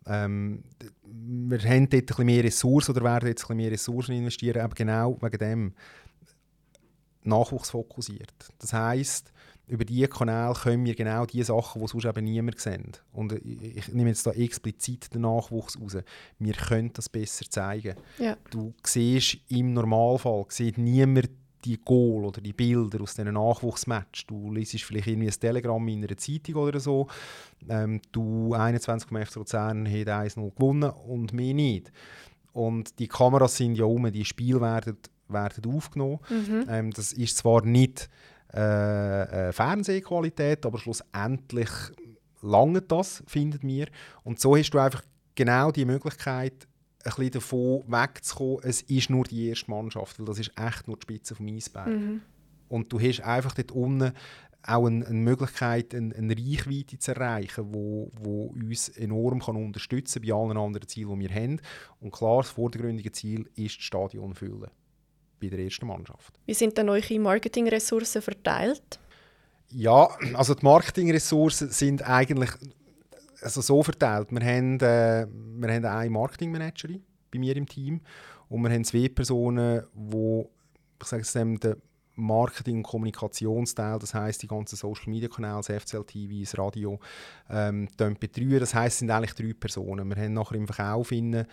ähm, wir haben dort ein bisschen mehr Ressourcen oder werden jetzt ein bisschen mehr Ressourcen investieren, aber genau wegen dem Nachwuchs fokussiert. Das heisst, über diese Kanäle können wir genau die Sachen, die sonst eben niemand sieht. Und ich nehme jetzt da explizit den Nachwuchs raus. Wir können das besser zeigen. Ja. Du siehst im Normalfall sieht niemand die Goal oder die Bilder aus diesen Nachwuchsmatch. Du liest vielleicht irgendwie ein Telegramm in einer Zeitung oder so. Ähm, du 21 vom FC Luzern hat 1-0 gewonnen und mehr nicht. Und die Kameras sind ja um, die Spiele werden, werden aufgenommen. Mhm. Ähm, das ist zwar nicht äh, äh, Fernsehqualität, aber schlussendlich lange das, findet mir. Und so hast du einfach genau die Möglichkeit, ein bisschen davon wegzukommen, es ist nur die erste Mannschaft, weil das ist echt nur die Spitze vom Eisberg. Mhm. Und du hast einfach dort unten auch eine, eine Möglichkeit, eine, eine, Reichweite zu erreichen, wo, wo uns enorm kann unterstützen bei allen anderen Zielen, die wir haben. Und klar, das vordergründige Ziel ist das Stadion füllen bei der ersten Mannschaft. Wie sind denn eure Marketingressourcen verteilt? Ja, also die Marketingressourcen sind eigentlich also so verteilt. Wir haben, äh, wir haben eine Marketingmanagerin bei mir im Team und wir haben zwei Personen, die ich sage es dem, den Marketing- und Kommunikationsteil, das heißt die ganzen Social Media Kanäle, das FCL TV, das Radio, ähm, betreuen. Das heißt, es sind eigentlich drei Personen. Wir haben nachher im Verkauf innen,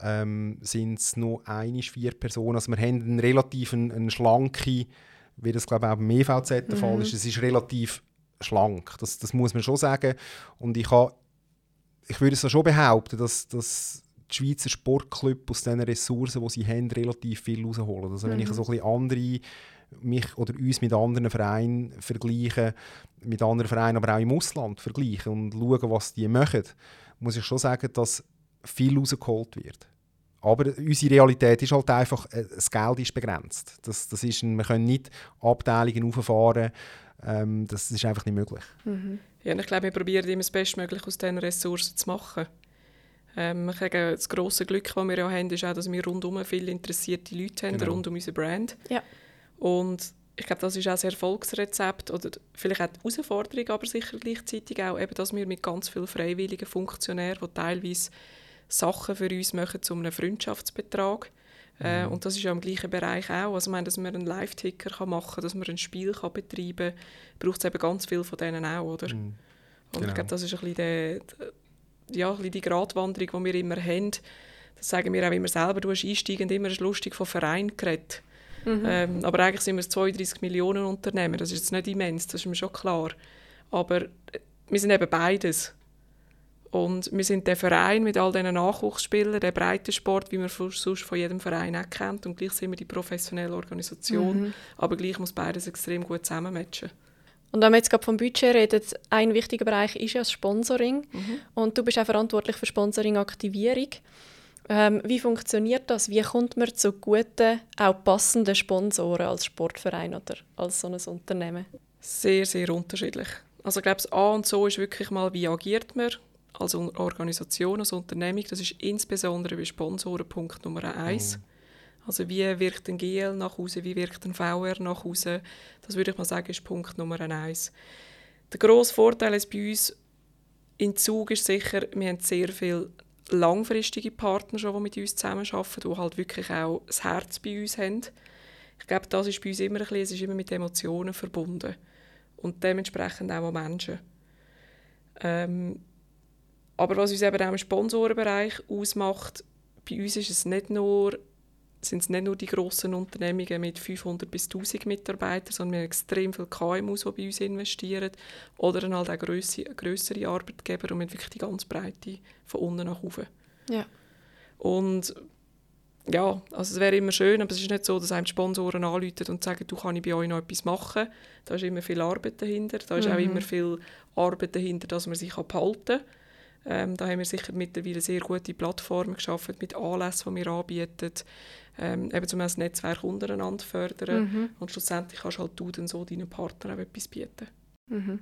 ähm, sind es noch eine, vier Personen. Also wir haben einen relativ einen, einen schlanke, wie das glaube ich auch beim EVZ der mhm. Fall ist. Es ist relativ schlank, das, das muss man schon sagen. Und ich, habe, ich würde es schon behaupten, dass, dass die Schweizer Sportclub aus den Ressourcen, die sie haben, relativ viel rausholen. Also wenn ich mhm. so ein bisschen andere mich oder uns mit anderen Vereinen vergleichen, mit anderen Vereinen, aber auch im Ausland vergleichen und schauen, was die machen, muss ich schon sagen, dass viel rausgeholt wird. Aber unsere Realität ist halt einfach, äh, das Geld ist begrenzt. Das, das ist ein, wir können nicht Abteilungen auffahren, ähm, das ist einfach nicht möglich. Mhm. Ja, ich glaube, wir probieren immer das Bestmögliche aus diesen Ressourcen zu machen. Ähm, ich denke, das grosse Glück, das wir ja haben, ist auch, dass wir rundum viele interessierte Leute haben, genau. rund um unsere Brand. Ja. Und ich glaube, das ist auch ein Erfolgsrezept oder vielleicht auch die Herausforderung, aber sicher gleichzeitig auch, eben, dass wir mit ganz vielen freiwilligen Funktionären, die teilweise Sachen für uns machen zu einem Freundschaftsbetrag, äh, mhm. und das ist ja im gleichen Bereich auch. Also, ich meine, dass man einen Live-Ticker machen kann, dass man ein Spiel kann betreiben kann, braucht es eben ganz viel von denen auch, oder? Mhm. Und genau. ich glaube, das ist ein bisschen der, ja, die Gratwanderung, die wir immer haben. Das sagen wir auch immer selber. Du hast einsteigend immer lustig von Verein geredet. Mhm. Ähm, aber eigentlich sind wir ein 32 Millionen Unternehmen. Das ist jetzt nicht immens, das ist mir schon klar. Aber äh, wir sind eben beides. Und wir sind der Verein mit all diesen Nachwuchsspielern, der Breitensport, wie man sonst von jedem Verein auch kennt. Und gleich sind wir die professionelle Organisation. Mhm. Aber gleich muss beides extrem gut zusammenmatchen. Und wenn wir jetzt gerade vom Budget reden, ein wichtiger Bereich ist ja das Sponsoring. Mhm. Und du bist auch verantwortlich für Sponsoring-Aktivierung. Ähm, wie funktioniert das? Wie kommt man zu guten, auch passenden Sponsoren als Sportverein oder als so ein Unternehmen? Sehr, sehr unterschiedlich. Also ich glaube, das A und so ist wirklich mal, wie agiert man als Organisation, als Unternehmung. Das ist insbesondere bei Sponsoren Punkt Nummer eins. Mhm. Also wie wirkt ein GL nach Hause, wie wirkt ein VR nach Hause? Das würde ich mal sagen, ist Punkt Nummer eins. Der grosse Vorteil ist bei uns in Zug ist sicher, wir haben sehr viele langfristige Partner schon, die mit uns zusammenarbeiten, die halt wirklich auch das Herz bei uns haben. Ich glaube, das ist bei uns immer ein bisschen, es ist immer mit Emotionen verbunden und dementsprechend auch an Menschen. Ähm, aber was uns eben auch im Sponsorenbereich ausmacht, bei uns ist es nicht nur sind es nicht nur die grossen Unternehmungen mit 500 bis 1000 Mitarbeitern, sondern wir haben extrem viele KMUs, die bei uns investieren. Oder dann halt auch grössere, grössere Arbeitgeber und mit wirklich die ganz Breite von unten nach oben. Ja. Und ja, also es wäre immer schön, aber es ist nicht so, dass einem Sponsoren anrufen und sagen, du kannst bei euch noch etwas machen. Da ist immer viel Arbeit dahinter. Da ist mhm. auch immer viel Arbeit dahinter, dass man sich behalten kann. Ähm, da haben wir sicher mittlerweile sehr gute Plattformen geschaffen mit Anlässen, die wir anbieten ähm, eben um das Netzwerk untereinander fördern. Mhm. Und schlussendlich kannst halt du dann so deinen Partnern auch etwas bieten. Mhm.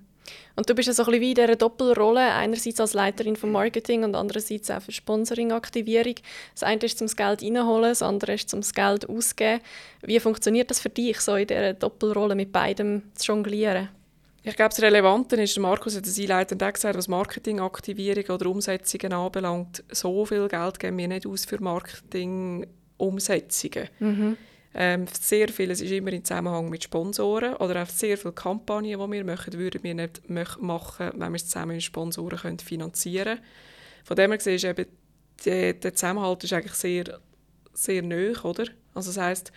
Und du bist ja so ein bisschen wie in dieser Doppelrolle, einerseits als Leiterin von Marketing und andererseits auch für Sponsoring-Aktivierung. Das eine ist zum Geld reinholen, das andere ist zum Geld ausgeben. Wie funktioniert das für dich, so in dieser Doppelrolle mit beidem zu jonglieren? Ich glaube, das Relevante ist, Markus hat es einleitend auch gesagt, was Marketingaktivierung oder Umsetzungen anbelangt, so viel Geld geben wir nicht aus für Marketing Umsetzungen. Mhm. Ähm, sehr vieles ist immer in Zusammenhang mit Sponsoren oder auch sehr viele Kampagnen, die wir machen, würden wir nicht machen, wenn wir es zusammen mit Sponsoren können finanzieren können. Von dem her gesehen ist eben der, der Zusammenhalt ist eigentlich sehr, sehr nöch, oder? Also das heisst,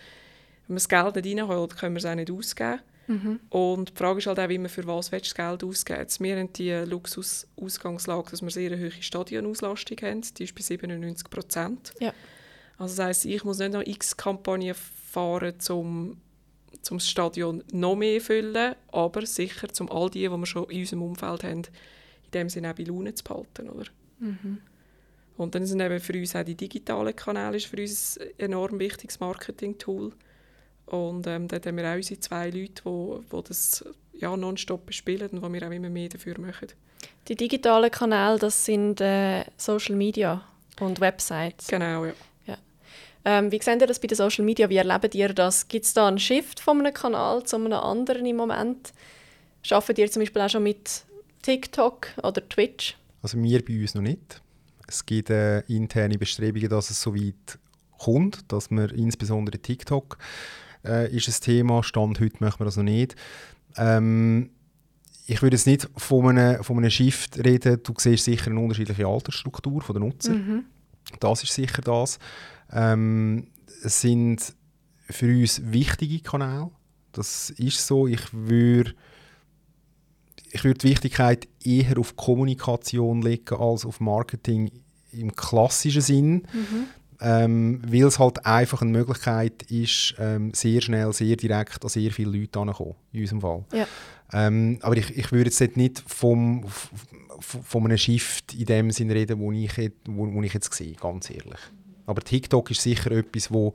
wenn man das Geld nicht reinholt, können wir es auch nicht ausgeben. Mhm. Und die Frage ist halt auch immer, für was willst du das Geld ausgeben? Wir haben die Luxusausgangslage, dass wir sehr eine hohe Stadionauslastung haben. Die ist bei 97 Prozent. Ja. Also das heisst, ich muss nicht noch x Kampagnen fahren, um zum Stadion noch mehr füllen, aber sicher, um all die, die wir schon in unserem Umfeld haben, in dem Sinne auch bei Laune zu behalten. Oder? Mhm. Und dann sind eben für uns auch die digitalen Kanäle für uns ein enorm wichtiges Marketing-Tool. Und ähm, dort haben wir auch unsere zwei Leute, die, die das ja, nonstop bespielen und wo wir auch immer mehr dafür machen. Die digitalen Kanäle, das sind äh, Social Media und Websites. Genau, ja. Ähm, wie seht ihr das bei den Social Media? Wie erlebt ihr das? Gibt es da einen Shift von einem Kanal zu einem anderen im Moment? Arbeitet ihr zum Beispiel auch schon mit TikTok oder Twitch? Also wir bei uns noch nicht. Es gibt äh, interne Bestrebungen, dass es so weit kommt, dass man insbesondere TikTok äh, ist ein Thema. Stand heute machen wir das noch nicht. Ähm, ich würde jetzt nicht von einem, von einem Shift reden. Du siehst sicher eine unterschiedliche Altersstruktur der Nutzer. Mhm. Das ist sicher das. Ähm, es sind für uns wichtige Kanäle. Das ist so. Ich würde ich würde die Wichtigkeit eher auf Kommunikation legen als auf Marketing im klassischen Sinn. Mhm. Ähm, weil es halt einfach eine Möglichkeit ist, ähm, sehr schnell, sehr direkt an sehr viele Leute heranzukommen, in unserem Fall. Ja. Ähm, aber ich, ich würde jetzt nicht vom, von einem Shift in dem Sinn reden, wo ich, wo, wo ich jetzt sehe, ganz ehrlich. Aber TikTok ist sicher etwas, wo,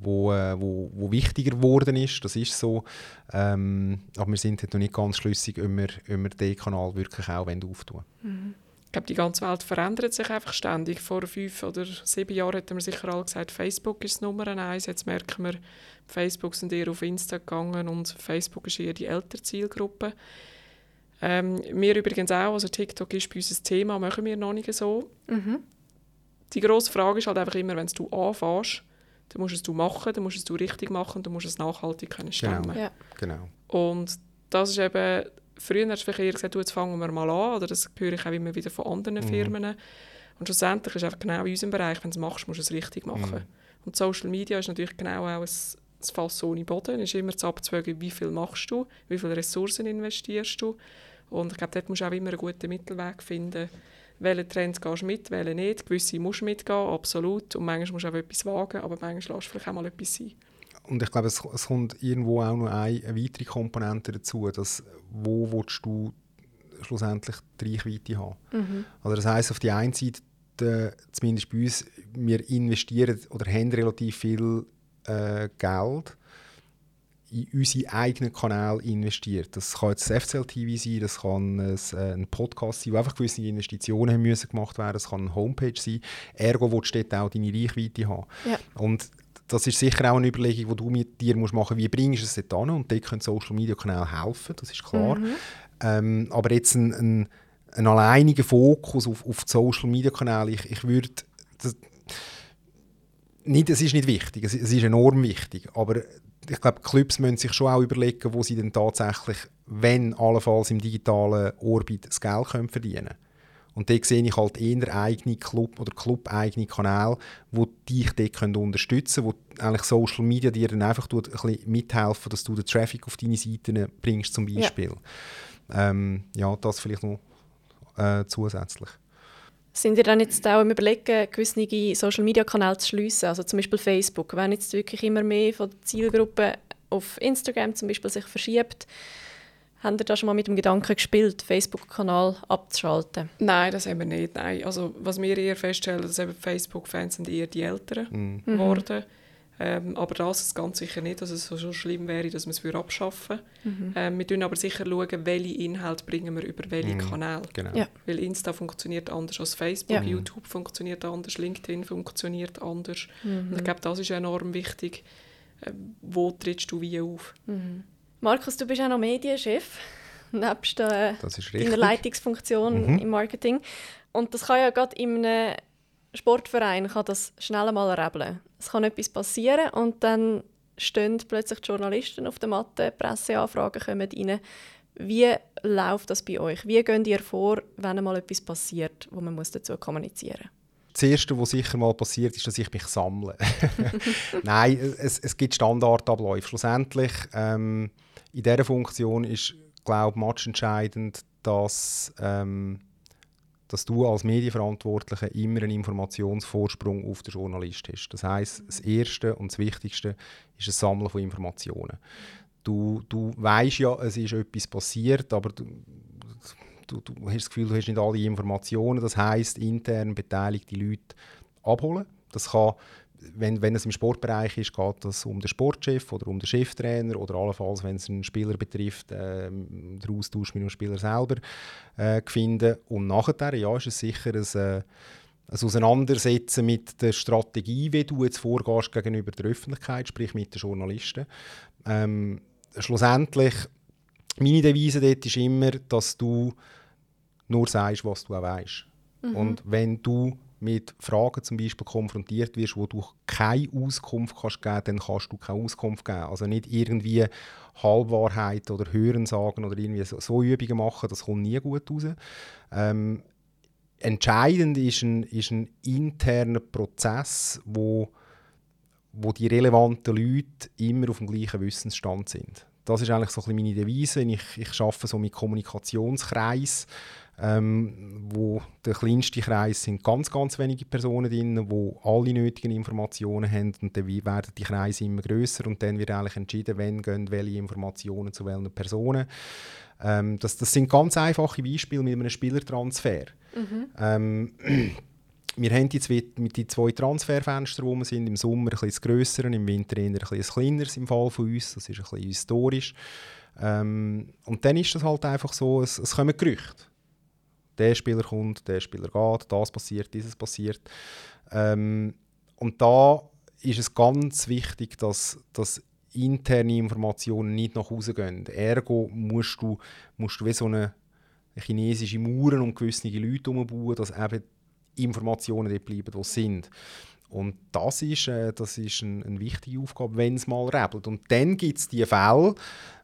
wo, äh, wo, wo wichtiger geworden ist, das ist so. Ähm, aber wir sind noch nicht ganz schlüssig, ob wir, ob wir den Kanal wirklich auch auftun mhm. Ich glaube, die ganze Welt verändert sich einfach ständig. Vor fünf oder sieben Jahren hätten wir sicher alle gesagt, Facebook ist Nummer eins. Jetzt merken wir, Facebook sind eher auf Insta gegangen und Facebook ist eher die ältere Zielgruppe. Ähm, wir übrigens auch, also TikTok ist bei uns ein Thema, machen wir noch nicht so. Mhm. Die grosse Frage ist halt einfach immer, wenn du anfängst, dann musst du es machen, dann musst du es richtig machen, dann musst du es nachhaltig können stemmen. Genau. Ja. genau. Und das ist eben, früher hast du vielleicht eher gesagt, du, jetzt fangen wir mal an, oder das höre ich auch immer wieder von anderen mhm. Firmen. Und schlussendlich ist es einfach genau in unserem Bereich, wenn du es machst, musst du es richtig machen. Mhm. Und Social Media ist natürlich genau auch ein, ein Fass ohne Boden. Es ist immer zu abzuwägen, wie viel machst du, wie viele Ressourcen investierst du. Und ich glaube, dort musst du auch immer einen guten Mittelweg finden, welche Trends gehst du mit, welche nicht. Gewisse musst du mitgehen, absolut. Und manchmal musst du auch etwas wagen, aber manchmal lässt du vielleicht auch mal etwas sein. Und ich glaube, es, es kommt irgendwo auch noch eine, eine weitere Komponente dazu, dass wo willst du schlussendlich die Reichweite haben. Mhm. Also das heisst, auf die einen Seite, zumindest bei uns, wir investieren oder haben relativ viel äh, Geld in unsere eigenen Kanäle investiert. Das kann jetzt das FCL-TV sein, das kann ein, äh, ein Podcast sein, wo einfach gewisse Investitionen haben müssen gemacht werden das kann eine Homepage sein. Ergo willst du dort auch deine Reichweite haben. Ja. Und das ist sicher auch eine Überlegung, die du mit dir musst machen musst, wie bringst du es dort an und dort können Social-Media-Kanäle helfen, das ist klar. Mhm. Ähm, aber jetzt ein, ein, ein alleiniger Fokus auf, auf die Social-Media-Kanäle, ich, ich würde nicht, es ist nicht wichtig, es, es ist enorm wichtig, aber ich glaube, Clubs müssen sich schon auch überlegen, wo sie dann tatsächlich, wenn allenfalls im digitalen Orbit das Geld können verdienen können. Und dort sehe ich halt eher eigene Club- oder Club-eigene Kanäle, die dich dort unterstützen können, wo eigentlich Social Media dir dann einfach ein bisschen mithelfen, dass du den Traffic auf deine Seiten bringst zum Beispiel. Ja, ähm, ja das vielleicht noch äh, zusätzlich. Sind ihr dann jetzt auch im Überlegen, gewisse Social-Media-Kanäle zu schliessen, also zum Beispiel Facebook, wenn jetzt wirklich immer mehr von der Zielgruppe auf Instagram zum Beispiel sich verschiebt, Habt ihr da schon mal mit dem Gedanken gespielt, Facebook-Kanal abzuschalten? Nein, das haben wir nicht. Nein. Also, was wir eher feststellen, dass Facebook-Fans sind eher die Älteren mhm. geworden. Ähm, aber das ist ganz sicher nicht, dass es so schlimm wäre, dass wir es abschaffen mhm. ähm, Wir schauen aber sicher, schauen, welche Inhalte bringen wir über welche mhm. Kanäle. Genau. Ja. Weil Insta funktioniert anders als Facebook, ja. YouTube funktioniert anders, LinkedIn funktioniert anders. Mhm. Und ich glaube, das ist enorm wichtig. Äh, wo trittst du wie auf? Mhm. Markus, du bist auch noch Medienchef, *laughs* nebst äh, deiner Leitungsfunktion mhm. im Marketing. Und das kann ja gerade in einem Sportverein kann das schnell mal rebeln. Es kann etwas passieren und dann stehen plötzlich die Journalisten auf der Matte, Presseanfragen kommen rein. Wie läuft das bei euch? Wie geht ihr vor, wenn mal etwas passiert, wo man muss dazu kommunizieren muss? das Erste, was sicher mal passiert, ist, dass ich mich sammle. *laughs* Nein, es, es gibt Standardabläufe. Schlussendlich, ähm, in dieser Funktion ist, glaube ich, entscheidend, dass, ähm, dass du als Medienverantwortlicher immer einen Informationsvorsprung auf den Journalist hast. Das heißt, das Erste und das Wichtigste ist das Sammeln von Informationen. Du, du weißt ja, es ist etwas passiert, aber du, du, du hast das Gefühl, du hast nicht alle Informationen. Das heißt, intern beteiligte Leute abholen. Das kann, wenn, wenn es im Sportbereich ist, geht das um den Sportchef oder um den Cheftrainer oder allenfalls, wenn es einen Spieler betrifft, äh, den Austausch mit dem Spieler selber äh, finden. Und nachher, ja, ist es sicher ein, äh, ein Auseinandersetzen mit der Strategie, wie du jetzt vorgehst gegenüber der Öffentlichkeit, sprich mit den Journalisten. Ähm, schlussendlich, meine Devise dort ist immer, dass du nur sagst, was du auch weißt. Mhm. Und wenn du mit Fragen zum Beispiel konfrontiert wirst, wo du keine Auskunft kannst geben dann kannst du keine Auskunft geben. Also nicht irgendwie Halbwahrheit oder Hörensagen oder irgendwie so, so Übungen machen, das kommt nie gut raus. Ähm, entscheidend ist ein, ist ein interner Prozess, wo, wo die relevanten Leute immer auf dem gleichen Wissensstand sind. Das ist eigentlich so ein bisschen meine Devise. Ich, ich arbeite so mit Kommunikationskreis ähm, wo der kleinste Kreis sind ganz, ganz wenige Personen drin, wo alle nötigen Informationen haben und dann werden die Kreise immer größer und dann wird eigentlich entschieden, wann gehen welche Informationen zu welchen Personen. Ähm, das, das sind ganz einfache Beispiele mit einem Spielertransfer. Mhm. Ähm, *clears throat* wir haben die zwei, mit die zwei Transferfenster, die wir sind, im Sommer ein bisschen grösser, im Winter eher ein bisschen kleineres im Fall von uns. Das ist ein bisschen historisch. Ähm, und dann ist das halt einfach so, es, es kommen Gerüchte. Der Spieler kommt, der Spieler geht, das passiert, dieses passiert. Ähm, und da ist es ganz wichtig, dass, dass interne Informationen nicht nach Hause gehen. Ergo musst du, musst du wie so eine chinesische Mauern um gewisse Leute herumbauen, dass eben Informationen dort bleiben, die sind. Und das ist, äh, das ist eine, eine wichtige Aufgabe, wenn es mal rebelt. Und dann gibt es die Fälle,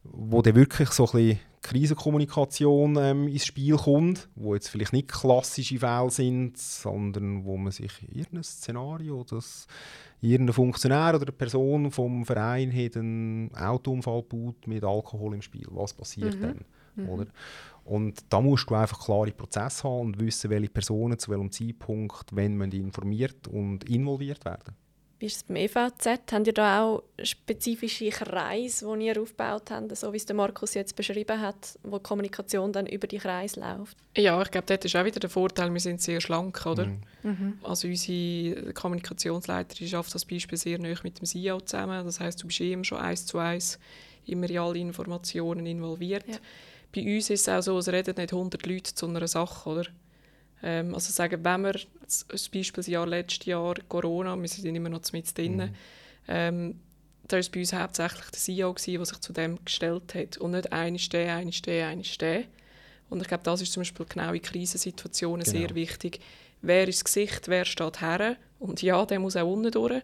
wo dann wirklich so ein bisschen Krisenkommunikation ähm, ins Spiel kommt, wo jetzt vielleicht nicht klassische Fälle sind, sondern wo man sich irgendein Szenario, dass irgendein Funktionär oder eine Person vom Verein hat einen Autounfall baut mit Alkohol im Spiel. Was passiert mhm. dann? Mhm. Oder? Und da musst du einfach klare Prozesse haben und wissen, welche Personen zu welchem Zeitpunkt, wenn man informiert und involviert werden. Wie ist es beim EVZ? Habt ihr da auch spezifische Kreise, die ihr aufgebaut habt, so wie es der Markus jetzt beschrieben hat, wo die Kommunikation dann über die Kreise läuft? Ja, ich glaube, dort ist auch wieder der Vorteil, wir sind sehr schlank, oder? Mhm. mhm. Also unsere Kommunikationsleiterin schafft das Beispiel sehr nah mit dem CEO zusammen. Das heißt, du bist immer schon eins zu eins immer in alle Informationen involviert. Ja bei uns ist es auch so, es reden nicht 100 Leute zu einer Sache, oder? Ähm, also sagen, wenn wir, das Beispielsjahr letztes Jahr, Corona, wir sind immer noch mit drin, mhm. ähm, da war bei uns hauptsächlich der CEO, der sich zu dem gestellt hat und nicht eine der, eine der, eine der. Und ich glaube, das ist zum Beispiel genau in Krisensituationen genau. sehr wichtig. Wer ist das Gesicht, wer steht her? Und ja, der muss auch unten durch.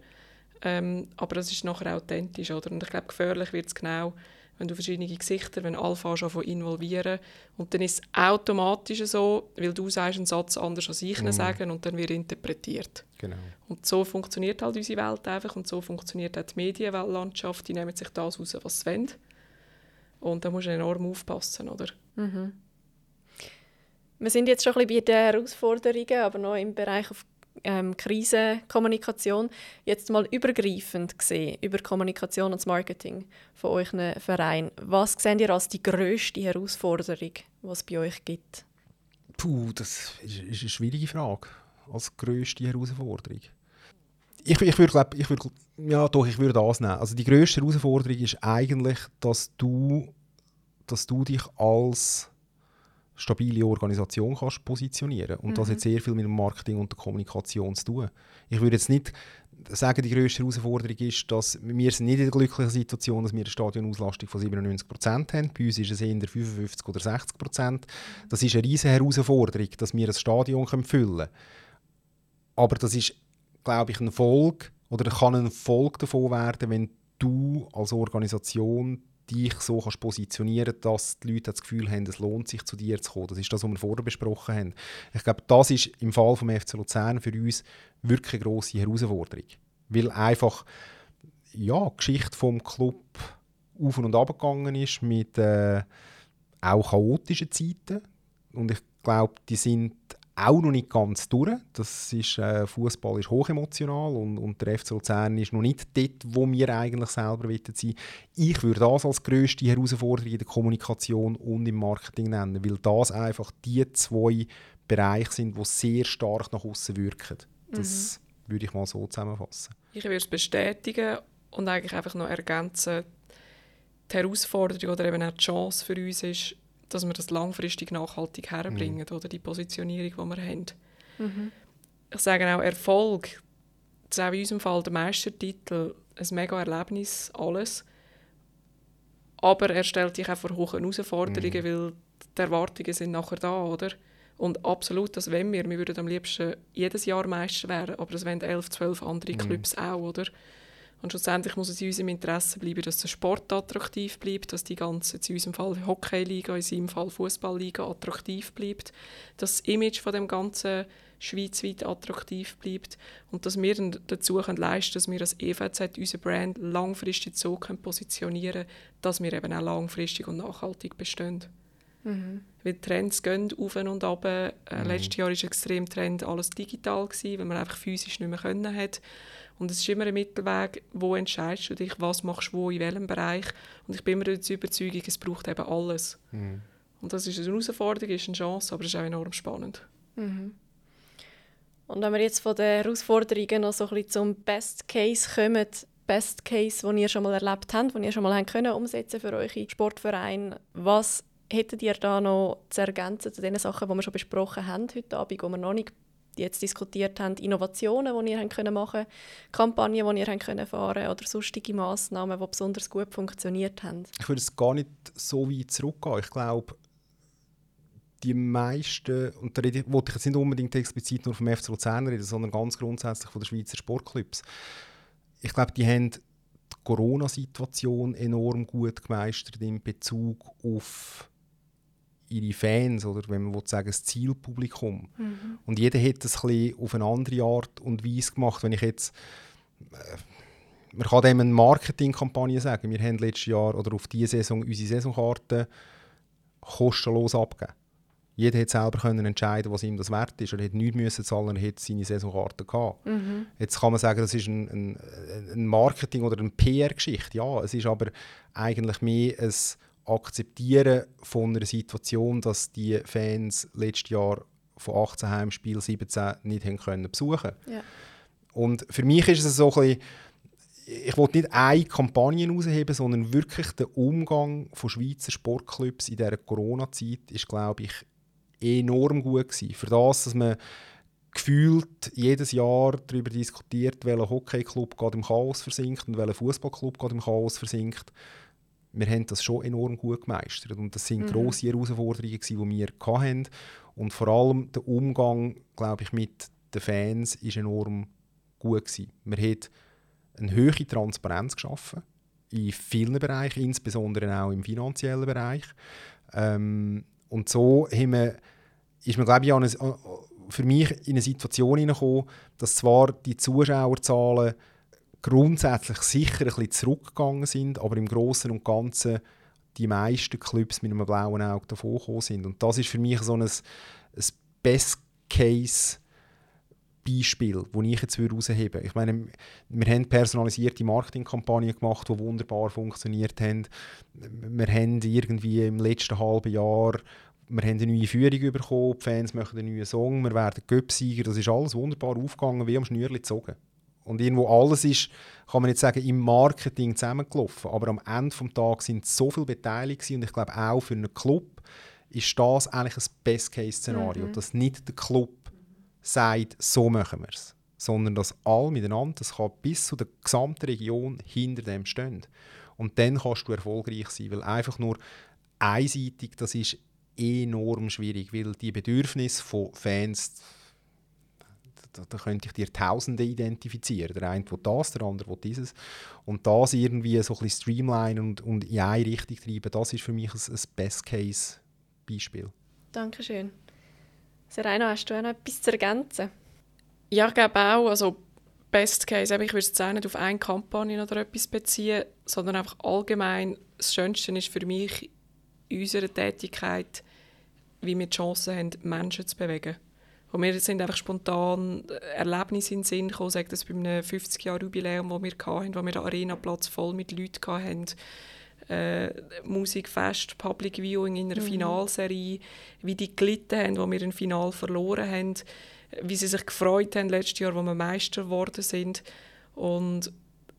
Ähm, aber das ist nachher authentisch. Oder? Und ich glaube, gefährlich wird es genau, wenn du verschiedene Gesichter, wenn alle von involvieren und dann ist es automatisch so, weil du sagst einen Satz anders als ich mhm. sagen und dann wird interpretiert. Genau. Und so funktioniert halt unsere Welt einfach und so funktioniert auch die Medienlandschaft, die nehmen sich das raus, was sie wollen. Und da musst du enorm aufpassen, oder? Mhm. Wir sind jetzt schon ein bisschen bei den Herausforderungen, aber noch im Bereich auf ähm, Krisenkommunikation. Jetzt mal übergreifend gesehen, über Kommunikation und das Marketing von euren Verein. Was seht ihr als die grösste Herausforderung, die es bei euch gibt? Puh, das ist, eine schwierige Frage. Als grösste Herausforderung. Ich, ich würde, glaub, ich würde, ja, doch, ich würde das nehmen. Also die grösste Herausforderung ist eigentlich, dass du, dass du dich als stabile Organisation kannst positionieren Und mhm. das hat sehr viel mit dem Marketing und der Kommunikation zu tun. Ich würde jetzt nicht sagen, die grösste Herausforderung ist, dass wir sind nicht in der glücklichen Situation, dass wir eine Stadionauslastung von 97% haben. Bei uns ist es eher 55 oder 60%. Das ist eine riesige Herausforderung, dass wir ein Stadion füllen können. Aber das ist, glaube ich, ein Erfolg oder kann ein Erfolg davon werden, wenn du als Organisation dich so kannst positionieren dass die Leute das Gefühl haben, es lohnt sich, zu dir zu kommen. Das ist das, was wir vorher besprochen haben. Ich glaube, das ist im Fall vom FC Luzern für uns wirklich eine grosse Herausforderung. Weil einfach ja, die Geschichte vom Club auf und ab gegangen ist mit äh, auch chaotischen Zeiten. Und ich glaube, die sind auch noch nicht ganz durch. Das ist, äh, Fußball ist hochemotional und, und der FC Luzern ist noch nicht dort, wo wir eigentlich selber sein Ich würde das als grösste Herausforderung in der Kommunikation und im Marketing nennen, weil das einfach die zwei Bereiche sind, die sehr stark nach außen wirken. Das mhm. würde ich mal so zusammenfassen. Ich würde es bestätigen und eigentlich einfach noch ergänzen, die Herausforderung oder eben auch die Chance für uns ist, dass wir das langfristig nachhaltig herbringen, mhm. oder die Positionierung, die wir haben. Mhm. Ich sage auch Erfolg, das ist auch in unserem Fall der Meistertitel, ein mega Erlebnis, alles. Aber er stellt dich auch vor hohen Herausforderungen, mhm. weil die Erwartungen sind nachher da, oder? Und absolut, das wollen wir. Wir würden am liebsten jedes Jahr Meister werden, aber das wollen elf, zwölf andere mhm. Clubs auch, oder? Und schlussendlich muss es in unserem Interesse bleiben, dass der Sport attraktiv bleibt, dass die ganze, in unserem Fall Hockeyliga, in seinem Fall Fußballliga attraktiv bleibt, dass das Image von dem ganzen schweizweit attraktiv bleibt und dass wir dann dazu können leisten dass wir als EVZ unsere Brand langfristig so können positionieren dass wir eben auch langfristig und nachhaltig bestehen. Mhm. Weil die Trends gehen auf und ab. Äh, mhm. Letztes Jahr war extrem Trend alles digital, gewesen, weil man einfach physisch nicht mehr können hat. Und es ist immer ein Mittelweg, wo entscheidest du dich, was machst du wo, in welchem Bereich. Und ich bin immer der Überzeugung, es braucht eben alles. Mhm. Und das ist eine Herausforderung, ist eine Chance, aber es ist auch enorm spannend. Mhm. Und wenn wir jetzt von den Herausforderungen noch so ein bisschen zum Best Case kommen, Best Case, den ihr schon mal erlebt habt, den ihr schon mal habt können umsetzen für eure Sportverein, was hättet ihr da noch zu ergänzen zu den Sachen, die wir schon besprochen haben heute Abend, die wir noch nicht jetzt diskutiert haben, Innovationen, die ihr können machen Kampagnen, die ihr können fahren oder sonstige Massnahmen, die besonders gut funktioniert haben? Ich würde es gar nicht so weit zurückgehen. Ich glaube, die meisten, und da wollte ich jetzt nicht unbedingt explizit nur vom FC Luzern reden, sondern ganz grundsätzlich von den Schweizer Sportclubs. Ich glaube, die haben die Corona-Situation enorm gut gemeistert in Bezug auf ihre Fans oder wenn man sagen das Zielpublikum. Mhm. Und jeder hat das ein auf eine andere Art und Weise gemacht. Wenn ich jetzt äh, man kann dem eine Marketingkampagne sagen. Wir haben letztes Jahr oder auf diese Saison unsere Saisonkarte kostenlos abgegeben. Jeder hat selber können entscheiden, was ihm das wert ist. Er hätte nichts müssen zahlen, er hätte seine Saisonkarte gehabt. Mhm. Jetzt kann man sagen, das ist ein, ein, ein Marketing- oder eine PR-Geschichte. Ja, es ist aber eigentlich mehr ein Akzeptieren von einer Situation, dass die Fans letztes Jahr von 18 Heimspielen 17 nicht haben können besuchen ja. Und für mich ist es so ein bisschen, ich wollte nicht eine Kampagne herausheben, sondern wirklich der Umgang von Schweizer Sportclubs in dieser Corona-Zeit ist, glaube ich, enorm gut gewesen. Für das, dass man gefühlt jedes Jahr darüber diskutiert, welcher Hockeyclub gerade im Chaos versinkt und welcher Fußballclub gerade im Chaos versinkt wir haben das schon enorm gut gemeistert. Und das sind mhm. grosse Herausforderungen, die wir hatten. Und vor allem der Umgang, glaube ich, mit den Fans war enorm gut. Gewesen. Wir haben eine hohe Transparenz geschaffen, in vielen Bereichen, insbesondere auch im finanziellen Bereich. Ähm, und so haben wir, ist man, glaube ich, eine, für mich in eine Situation hineingekommen, dass zwar die Zuschauerzahlen grundsätzlich sicher ein bisschen zurückgegangen sind, aber im Großen und Ganzen die meisten Clubs mit einem blauen Auge davon gekommen sind. Und das ist für mich so ein, ein Best-Case- Beispiel, das ich jetzt herausheben würde. Ich meine, wir haben personalisierte Marketingkampagnen gemacht, die wunderbar funktioniert haben. Wir haben irgendwie im letzten halben Jahr wir haben eine neue Führung bekommen, die Fans möchten einen neuen Song, wir werden Göpsieger. Das ist alles wunderbar aufgegangen, wie am Schnürli gezogen. Und irgendwo alles ist, kann man nicht sagen, im Marketing zusammengelaufen. Aber am Ende des Tages sind so viele beteiligt und ich glaube auch für einen Club ist das eigentlich ein Best-Case-Szenario, mhm. dass nicht der Club sagt, so machen wir es, sondern dass alle miteinander, das kann bis zu der gesamten Region hinter dem stehen. Und dann kannst du erfolgreich sein, weil einfach nur einseitig, das ist enorm schwierig, weil die Bedürfnisse von Fans da, da, könnte ich dir Tausende identifizieren. Der eine will das, der andere will dieses. Und das irgendwie so ein bisschen streamline und, und in eine Richtung treiben, das ist für mich ein, ein Best-Case-Beispiel. Dankeschön. Serena, hast du auch noch etwas zu ergänzen? Ja, ich glaube auch. Also Best Case, ich würde es jetzt nicht auf eine Kampagne oder etwas beziehen, sondern einfach allgemein. Das Schönste ist für mich in unserer Tätigkeit, wie wir die Chance haben, Menschen zu bewegen. Und wir sind einfach spontan Erlebnisse in den Sinn gekommen, sagt das bei einem 50-Jahr-Jubiläum, das wir hatten, wo wir den Arena-Platz voll mit Leuten hatten. Äh, Musikfest, Public Viewing in einer mhm. Finalserie, wie die gelitten haben, wo wir ein Final verloren haben, wie sie sich gefreut haben letztes Jahr, wo wir Meister geworden sind. Und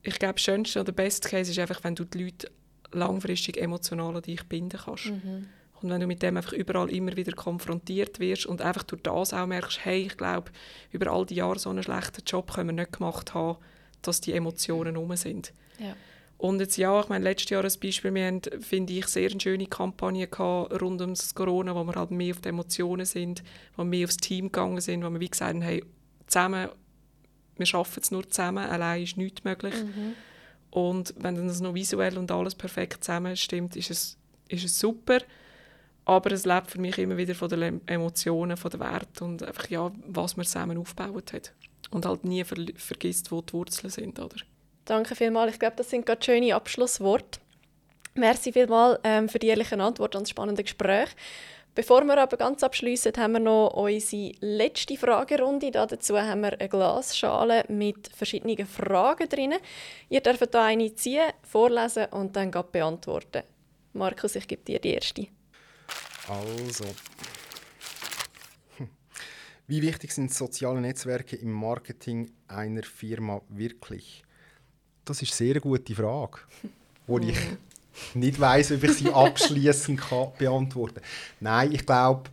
ich glaube, das Schönste oder Best Case ist einfach, wenn du die Leute langfristig emotional an dich binden kannst. Mhm. Und wenn du mit dem einfach überall immer wieder konfrontiert wirst und einfach durch das auch merkst, hey, ich glaube, über all die Jahre so einen schlechten Job können wir nicht gemacht haben, dass die Emotionen um sind. Ja. Und jetzt ja, ich meine, letztes Jahr als Beispiel, wir haben, finde ich, sehr eine schöne Kampagne gehabt rund um das Corona, wo wir halt mehr auf die Emotionen sind, wo wir mehr aufs Team gegangen sind, wo wir wie gesagt haben, hey, zusammen, wir schaffen es nur zusammen, allein ist nichts möglich. Mhm. Und wenn dann das noch visuell und alles perfekt zusammenstimmt, ist es, ist es super. Aber es lebt für mich immer wieder von den Emotionen, von den Werten und einfach, ja, was man zusammen aufgebaut hat. Und halt nie ver vergisst, wo die Wurzeln sind. Oder? Danke vielmals. Ich glaube, das sind gerade schöne Abschlussworte. Merci vielmals ähm, für die ehrlichen Antworten und das spannende Gespräch. Bevor wir aber ganz abschließen, haben wir noch unsere letzte Fragerunde. Dazu haben wir eine Glasschale mit verschiedenen Fragen drin. Ihr dürft hier eine ziehen, vorlesen und dann beantworten. Markus, ich gebe dir die erste. Also, wie wichtig sind soziale Netzwerke im Marketing einer Firma wirklich? Das ist eine sehr gute Frage, wo ich mhm *laughs* nicht weiß, ob ich sie abschließend *laughs* beantworten kann. Nein, ich glaube,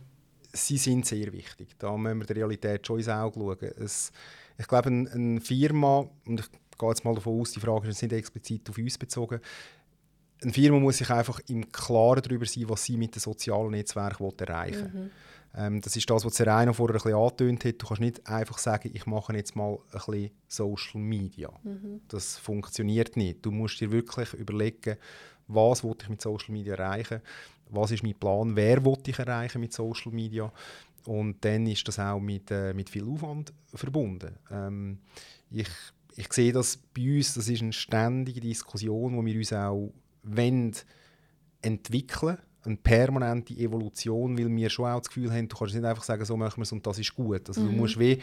sie sind sehr wichtig. Da müssen wir der Realität schon ins Auge schauen. Es, ich glaube, eine, eine Firma, und ich gehe jetzt mal davon aus, die Frage ist nicht explizit auf uns bezogen, eine Firma muss sich einfach im Klaren darüber sein, was sie mit den sozialen Netzwerken erreichen will. Mhm. Ähm, das ist das, was Serena vorher ein bisschen angetönt hat. Du kannst nicht einfach sagen, ich mache jetzt mal ein bisschen Social Media. Mhm. Das funktioniert nicht. Du musst dir wirklich überlegen, was will ich mit Social Media erreichen, was ist mein Plan, wer will ich erreichen mit Social Media und dann ist das auch mit, äh, mit viel Aufwand verbunden. Ähm, ich, ich sehe das bei uns, das ist eine ständige Diskussion, wo wir uns auch wollen, entwickeln eine permanente Evolution, weil wir schon auch das Gefühl haben, du kannst nicht einfach sagen, so machen wir es und das ist gut. Also mhm. du musst wie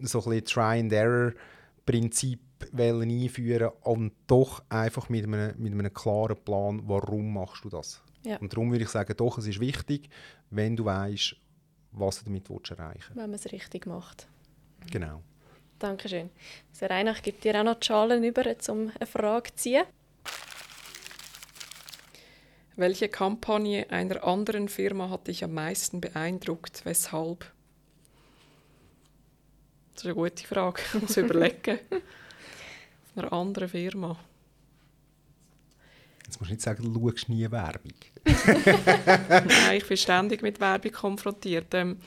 so ein bisschen Try-and-Error-Prinzip einführen und doch einfach mit einem, mit einem klaren Plan, warum machst du das. Ja. Und darum würde ich sagen, doch, es ist wichtig, wenn du weißt, was du damit erreichen willst. Wenn man es richtig macht. Genau. Dankeschön. Sehr Reinach, ich gebe dir auch noch die Schalen über, um eine Frage zu ziehen. Welche Kampagne einer anderen Firma hat dich am meisten beeindruckt? Weshalb? Das ist eine gute Frage. *laughs* Ich muss überlegen. Von einer anderen Firma. Jetzt musst du nicht sagen, du schaust nie Werbung. *laughs* Nein, ich bin ständig mit Werbung konfrontiert. Ähm,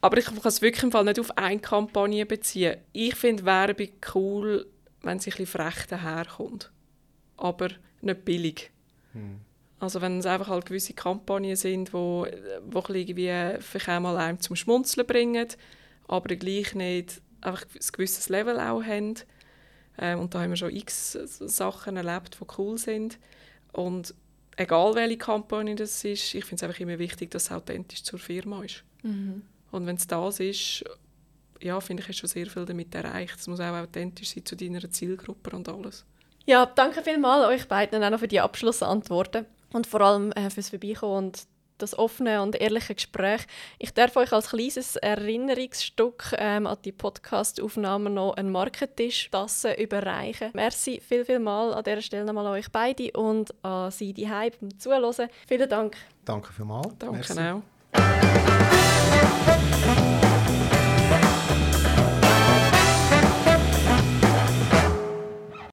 aber ich kann es wirklich im Fall nicht auf eine Kampagne beziehen. Ich finde Werbung cool, wenn sie ein bisschen frech daherkommt. Aber nicht billig. Hm. Also wenn es einfach halt gewisse Kampagnen sind, wo, wo irgendwie vielleicht einmal einem zum Schmunzeln bringen, aber gleich nicht einfach ein gewisses Level auch haben. Ähm, und da haben wir schon x Sachen erlebt, die cool sind. Und egal welche Kampagne das ist, ich finde es einfach immer wichtig, dass es authentisch zur Firma ist. Mhm. Und wenn es das ist, ja, finde ich, hast schon sehr viel damit erreicht. Es muss auch authentisch sein zu deiner Zielgruppe und alles. Ja, danke vielmals euch beiden auch noch für die Abschlussantworten und vor allem äh, fürs Vorbeikommen und das offene und ehrliche Gespräch. Ich darf euch als kleines Erinnerungsstück ähm, an die Podcast-Aufnahme noch einen Marketisch Tasse überreichen. Merci viel, viel mal an dieser Stelle nochmal an euch beide und an Sie die Hype beim Zuhören. Vielen Dank. Danke vielmals. Danke Merci. auch.